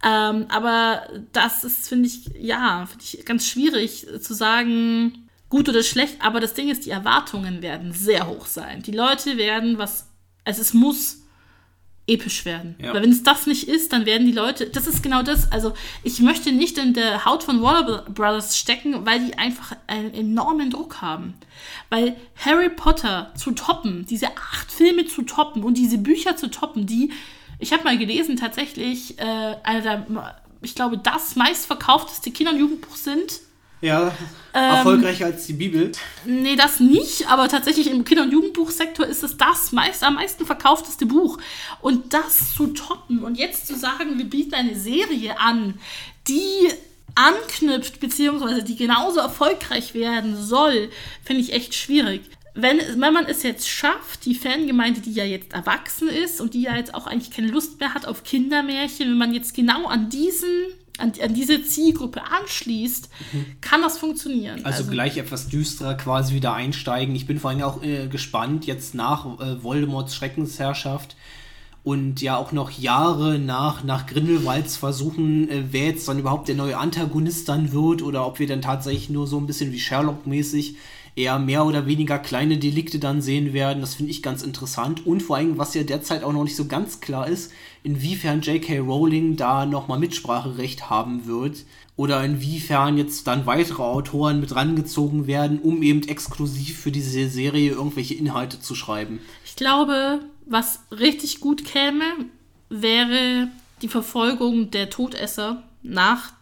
Ähm, aber das ist, finde ich, ja, finde ich ganz schwierig zu sagen, gut oder schlecht. Aber das Ding ist, die Erwartungen werden sehr hoch sein. Die Leute werden was, also es muss episch werden. Ja. Weil wenn es das nicht ist, dann werden die Leute, das ist genau das, also ich möchte nicht in der Haut von Warner Brothers stecken, weil die einfach einen enormen Druck haben. Weil Harry Potter zu toppen, diese acht Filme zu toppen und diese Bücher zu toppen, die, ich habe mal gelesen, tatsächlich äh, einer der, ich glaube, das meistverkaufteste Kinder- und Jugendbuch sind ja, ähm, erfolgreicher als die Bibel. Nee, das nicht, aber tatsächlich im Kinder- und Jugendbuchsektor ist es das meist, am meisten verkaufteste Buch. Und das zu toppen und jetzt zu sagen, wir bieten eine Serie an, die anknüpft, beziehungsweise die genauso erfolgreich werden soll, finde ich echt schwierig. Wenn, wenn man es jetzt schafft, die Fangemeinde, die ja jetzt erwachsen ist und die ja jetzt auch eigentlich keine Lust mehr hat auf Kindermärchen, wenn man jetzt genau an diesen an, an diese Zielgruppe anschließt, mhm. kann das funktionieren. Also, also, gleich etwas düsterer quasi wieder einsteigen. Ich bin vor allem auch äh, gespannt, jetzt nach äh, Voldemorts Schreckensherrschaft und ja auch noch Jahre nach, nach Grindelwalds versuchen, äh, wer jetzt dann überhaupt der neue Antagonist dann wird oder ob wir dann tatsächlich nur so ein bisschen wie Sherlock-mäßig eher mehr oder weniger kleine Delikte dann sehen werden. Das finde ich ganz interessant. Und vor allem, was ja derzeit auch noch nicht so ganz klar ist, inwiefern J.K. Rowling da nochmal Mitspracherecht haben wird. Oder inwiefern jetzt dann weitere Autoren mit rangezogen werden, um eben exklusiv für diese Serie irgendwelche Inhalte zu schreiben. Ich glaube, was richtig gut käme, wäre die Verfolgung der Todesser nach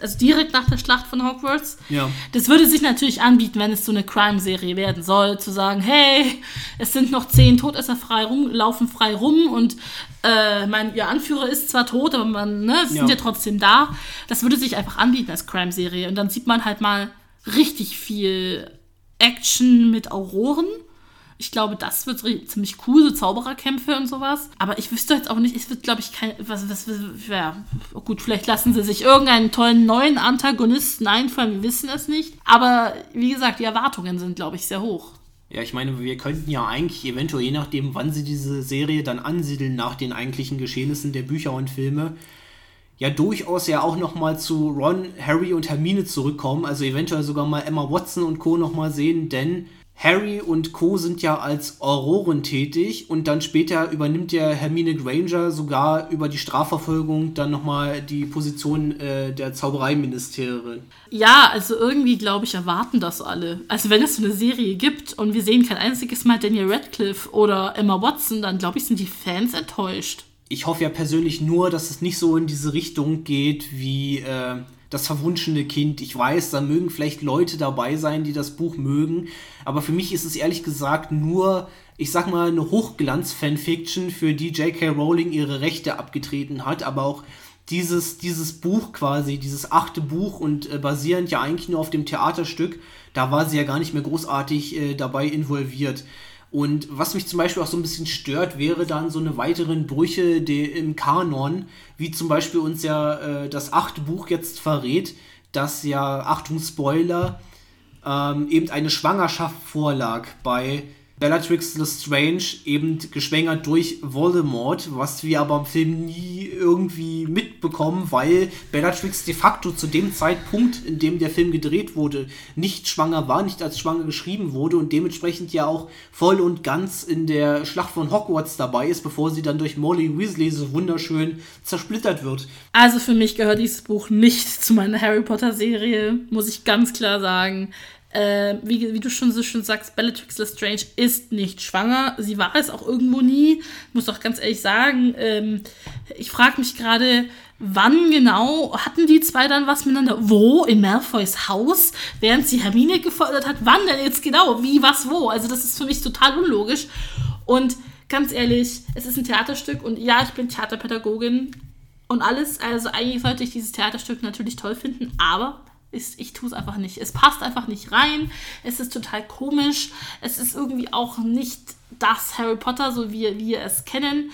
also direkt nach der Schlacht von Hogwarts. Ja. Das würde sich natürlich anbieten, wenn es so eine Crime-Serie werden soll, zu sagen, hey, es sind noch zehn Todesser frei rum, laufen frei rum und äh, mein, ihr Anführer ist zwar tot, aber man, ne, sind ja. ja trotzdem da. Das würde sich einfach anbieten als Crime-Serie. Und dann sieht man halt mal richtig viel Action mit Auroren ich glaube, das wird ziemlich cool, so Zaubererkämpfe und sowas. Aber ich wüsste jetzt auch nicht, es wird, glaube ich, kein. Was, was, was, ja, gut, vielleicht lassen sie sich irgendeinen tollen neuen Antagonisten einfallen, wir wissen es nicht. Aber wie gesagt, die Erwartungen sind, glaube ich, sehr hoch. Ja, ich meine, wir könnten ja eigentlich eventuell, je nachdem, wann sie diese Serie dann ansiedeln, nach den eigentlichen Geschehnissen der Bücher und Filme, ja durchaus ja auch nochmal zu Ron, Harry und Hermine zurückkommen. Also eventuell sogar mal Emma Watson und Co. nochmal sehen, denn Harry und Co. sind ja als Auroren tätig und dann später übernimmt ja Hermine Granger sogar über die Strafverfolgung dann nochmal die Position äh, der Zaubereiministerin. Ja, also irgendwie glaube ich, erwarten das alle. Also wenn es so eine Serie gibt und wir sehen kein einziges Mal Daniel Radcliffe oder Emma Watson, dann glaube ich, sind die Fans enttäuscht. Ich hoffe ja persönlich nur, dass es nicht so in diese Richtung geht wie äh, das verwunschene Kind. Ich weiß, da mögen vielleicht Leute dabei sein, die das Buch mögen, aber für mich ist es ehrlich gesagt nur, ich sag mal, eine Hochglanz-Fanfiction, für die J.K. Rowling ihre Rechte abgetreten hat, aber auch dieses, dieses Buch quasi, dieses achte Buch und äh, basierend ja eigentlich nur auf dem Theaterstück, da war sie ja gar nicht mehr großartig äh, dabei involviert. Und was mich zum Beispiel auch so ein bisschen stört, wäre dann so eine weiteren Brüche im Kanon, wie zum Beispiel uns ja äh, das achte Buch jetzt verrät, dass ja, Achtung Spoiler, ähm, eben eine Schwangerschaft vorlag bei Bellatrix Lestrange eben geschwängert durch Voldemort, was wir aber im Film nie irgendwie mitbekommen, weil Bellatrix de facto zu dem Zeitpunkt, in dem der Film gedreht wurde, nicht schwanger war, nicht als schwanger geschrieben wurde und dementsprechend ja auch voll und ganz in der Schlacht von Hogwarts dabei ist, bevor sie dann durch Molly Weasley so wunderschön zersplittert wird. Also für mich gehört dieses Buch nicht zu meiner Harry Potter Serie, muss ich ganz klar sagen. Äh, wie, wie, du schon so schön sagst, Bellatrix Lestrange ist nicht schwanger. Sie war es auch irgendwo nie. Ich muss doch ganz ehrlich sagen, ähm, ich frage mich gerade, wann genau hatten die zwei dann was miteinander? Wo? In Malfoys Haus? Während sie Hermine gefordert hat? Wann denn jetzt genau? Wie, was, wo? Also das ist für mich total unlogisch. Und ganz ehrlich, es ist ein Theaterstück und ja, ich bin Theaterpädagogin und alles. Also eigentlich sollte ich dieses Theaterstück natürlich toll finden, aber ich, ich tue es einfach nicht. Es passt einfach nicht rein. Es ist total komisch. Es ist irgendwie auch nicht das Harry Potter, so wie wir es kennen.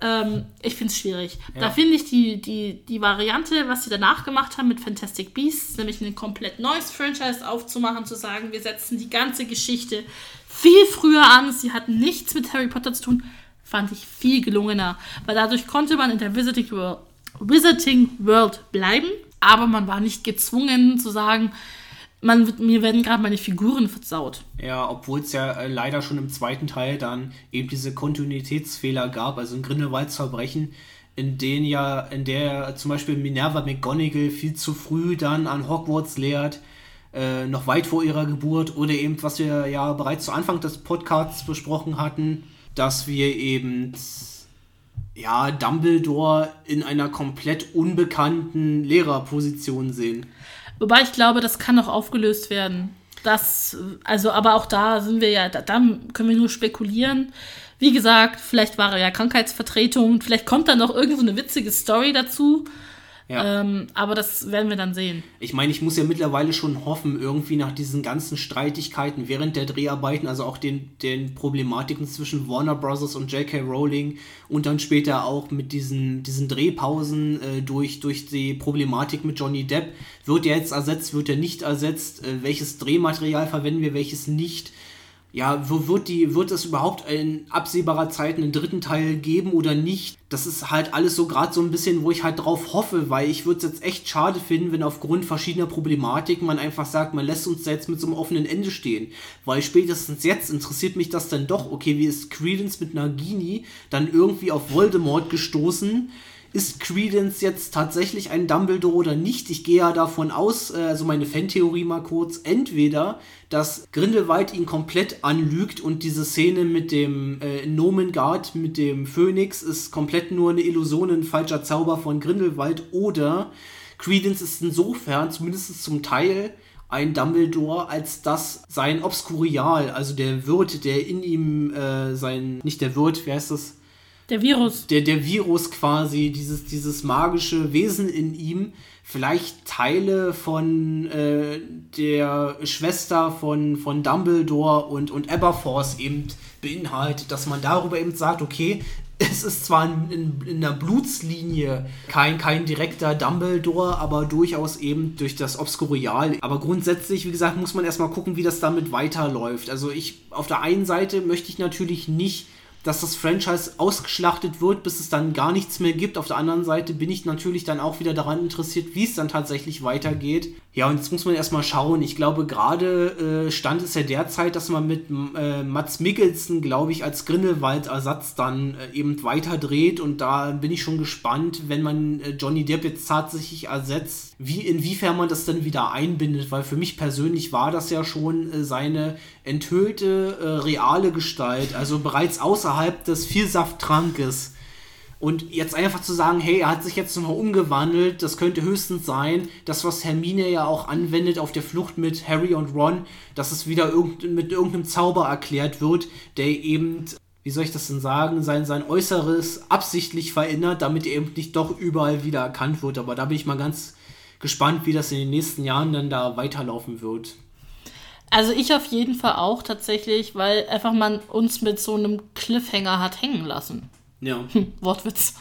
Ähm, ich finde es schwierig. Ja. Da finde ich die, die, die Variante, was sie danach gemacht haben mit Fantastic Beasts, nämlich ein komplett neues Franchise aufzumachen, zu sagen, wir setzen die ganze Geschichte viel früher an. Sie hat nichts mit Harry Potter zu tun, fand ich viel gelungener. Weil dadurch konnte man in der Visiting World, Visiting World bleiben aber man war nicht gezwungen zu sagen, man, mir werden gerade meine Figuren versaut. Ja, obwohl es ja äh, leider schon im zweiten Teil dann eben diese Kontinuitätsfehler gab, also ein Grindelwalds Verbrechen, in denen ja, in der zum Beispiel Minerva McGonagall viel zu früh dann an Hogwarts lehrt, äh, noch weit vor ihrer Geburt, oder eben, was wir ja bereits zu Anfang des Podcasts besprochen hatten, dass wir eben ja, Dumbledore in einer komplett unbekannten Lehrerposition sehen. Wobei ich glaube, das kann noch aufgelöst werden. Das, also, aber auch da sind wir ja, da, da können wir nur spekulieren. Wie gesagt, vielleicht war er ja Krankheitsvertretung, vielleicht kommt da noch irgend so eine witzige Story dazu. Ja. Ähm, aber das werden wir dann sehen. Ich meine, ich muss ja mittlerweile schon hoffen, irgendwie nach diesen ganzen Streitigkeiten während der Dreharbeiten, also auch den, den Problematiken zwischen Warner Bros. und J.K. Rowling und dann später auch mit diesen, diesen Drehpausen äh, durch, durch die Problematik mit Johnny Depp. Wird er jetzt ersetzt, wird er nicht ersetzt? Äh, welches Drehmaterial verwenden wir, welches nicht? Ja, wo wird die, wird es überhaupt in absehbarer Zeit einen dritten Teil geben oder nicht? Das ist halt alles so gerade so ein bisschen, wo ich halt drauf hoffe, weil ich würde es jetzt echt schade finden, wenn aufgrund verschiedener Problematiken man einfach sagt, man lässt uns da jetzt mit so einem offenen Ende stehen. Weil spätestens jetzt interessiert mich das dann doch, okay, wie ist Credence mit Nagini dann irgendwie auf Voldemort gestoßen? Ist Credence jetzt tatsächlich ein Dumbledore oder nicht? Ich gehe ja davon aus, äh, also meine Fantheorie mal kurz, entweder, dass Grindelwald ihn komplett anlügt und diese Szene mit dem äh, Nomen Guard, mit dem Phönix, ist komplett nur eine Illusion, ein falscher Zauber von Grindelwald, oder Credence ist insofern, zumindest zum Teil, ein Dumbledore, als dass sein Obskurial, also der Wirt, der in ihm äh, sein, nicht der Wirt, wer heißt das? Der Virus. Der, der Virus quasi, dieses, dieses magische Wesen in ihm, vielleicht Teile von äh, der Schwester von, von Dumbledore und, und Aberforce eben beinhaltet, dass man darüber eben sagt, okay, es ist zwar in, in, der Blutslinie kein, kein direkter Dumbledore, aber durchaus eben durch das Obskurial. Aber grundsätzlich, wie gesagt, muss man erstmal gucken, wie das damit weiterläuft. Also ich, auf der einen Seite möchte ich natürlich nicht dass das Franchise ausgeschlachtet wird, bis es dann gar nichts mehr gibt. Auf der anderen Seite bin ich natürlich dann auch wieder daran interessiert, wie es dann tatsächlich weitergeht. Ja, und jetzt muss man erstmal schauen. Ich glaube, gerade äh, stand es ja derzeit, dass man mit äh, Mats Mikkelsen, glaube ich, als Grindelwald-Ersatz dann äh, eben weiterdreht. Und da bin ich schon gespannt, wenn man äh, Johnny Depp jetzt tatsächlich ersetzt, wie, inwiefern man das dann wieder einbindet. Weil für mich persönlich war das ja schon äh, seine enthüllte, äh, reale Gestalt. Also bereits außerhalb des Vielsaftttrankes und jetzt einfach zu sagen, hey, er hat sich jetzt nochmal umgewandelt, das könnte höchstens sein, das, was Hermine ja auch anwendet auf der Flucht mit Harry und Ron, dass es wieder irgend mit irgendeinem Zauber erklärt wird, der eben, wie soll ich das denn sagen, sein, sein Äußeres absichtlich verändert, damit er eben nicht doch überall wieder erkannt wird. Aber da bin ich mal ganz gespannt, wie das in den nächsten Jahren dann da weiterlaufen wird. Also ich auf jeden Fall auch tatsächlich, weil einfach man uns mit so einem Cliffhanger hat hängen lassen. Ja. Hm, Wortwitz.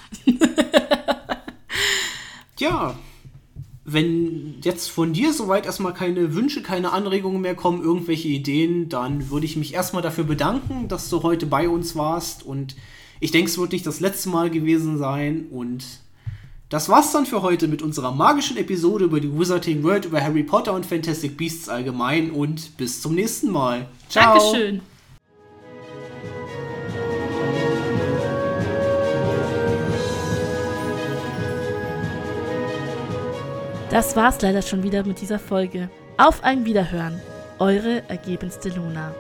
ja. Wenn jetzt von dir soweit erstmal keine Wünsche, keine Anregungen mehr kommen, irgendwelche Ideen, dann würde ich mich erstmal dafür bedanken, dass du heute bei uns warst. Und ich denke, es wird nicht das letzte Mal gewesen sein. Und das war's dann für heute mit unserer magischen Episode über die Wizarding World, über Harry Potter und Fantastic Beasts allgemein. Und bis zum nächsten Mal. Ciao. Dankeschön. Das war's leider schon wieder mit dieser Folge. Auf ein Wiederhören. Eure ergebenste Luna.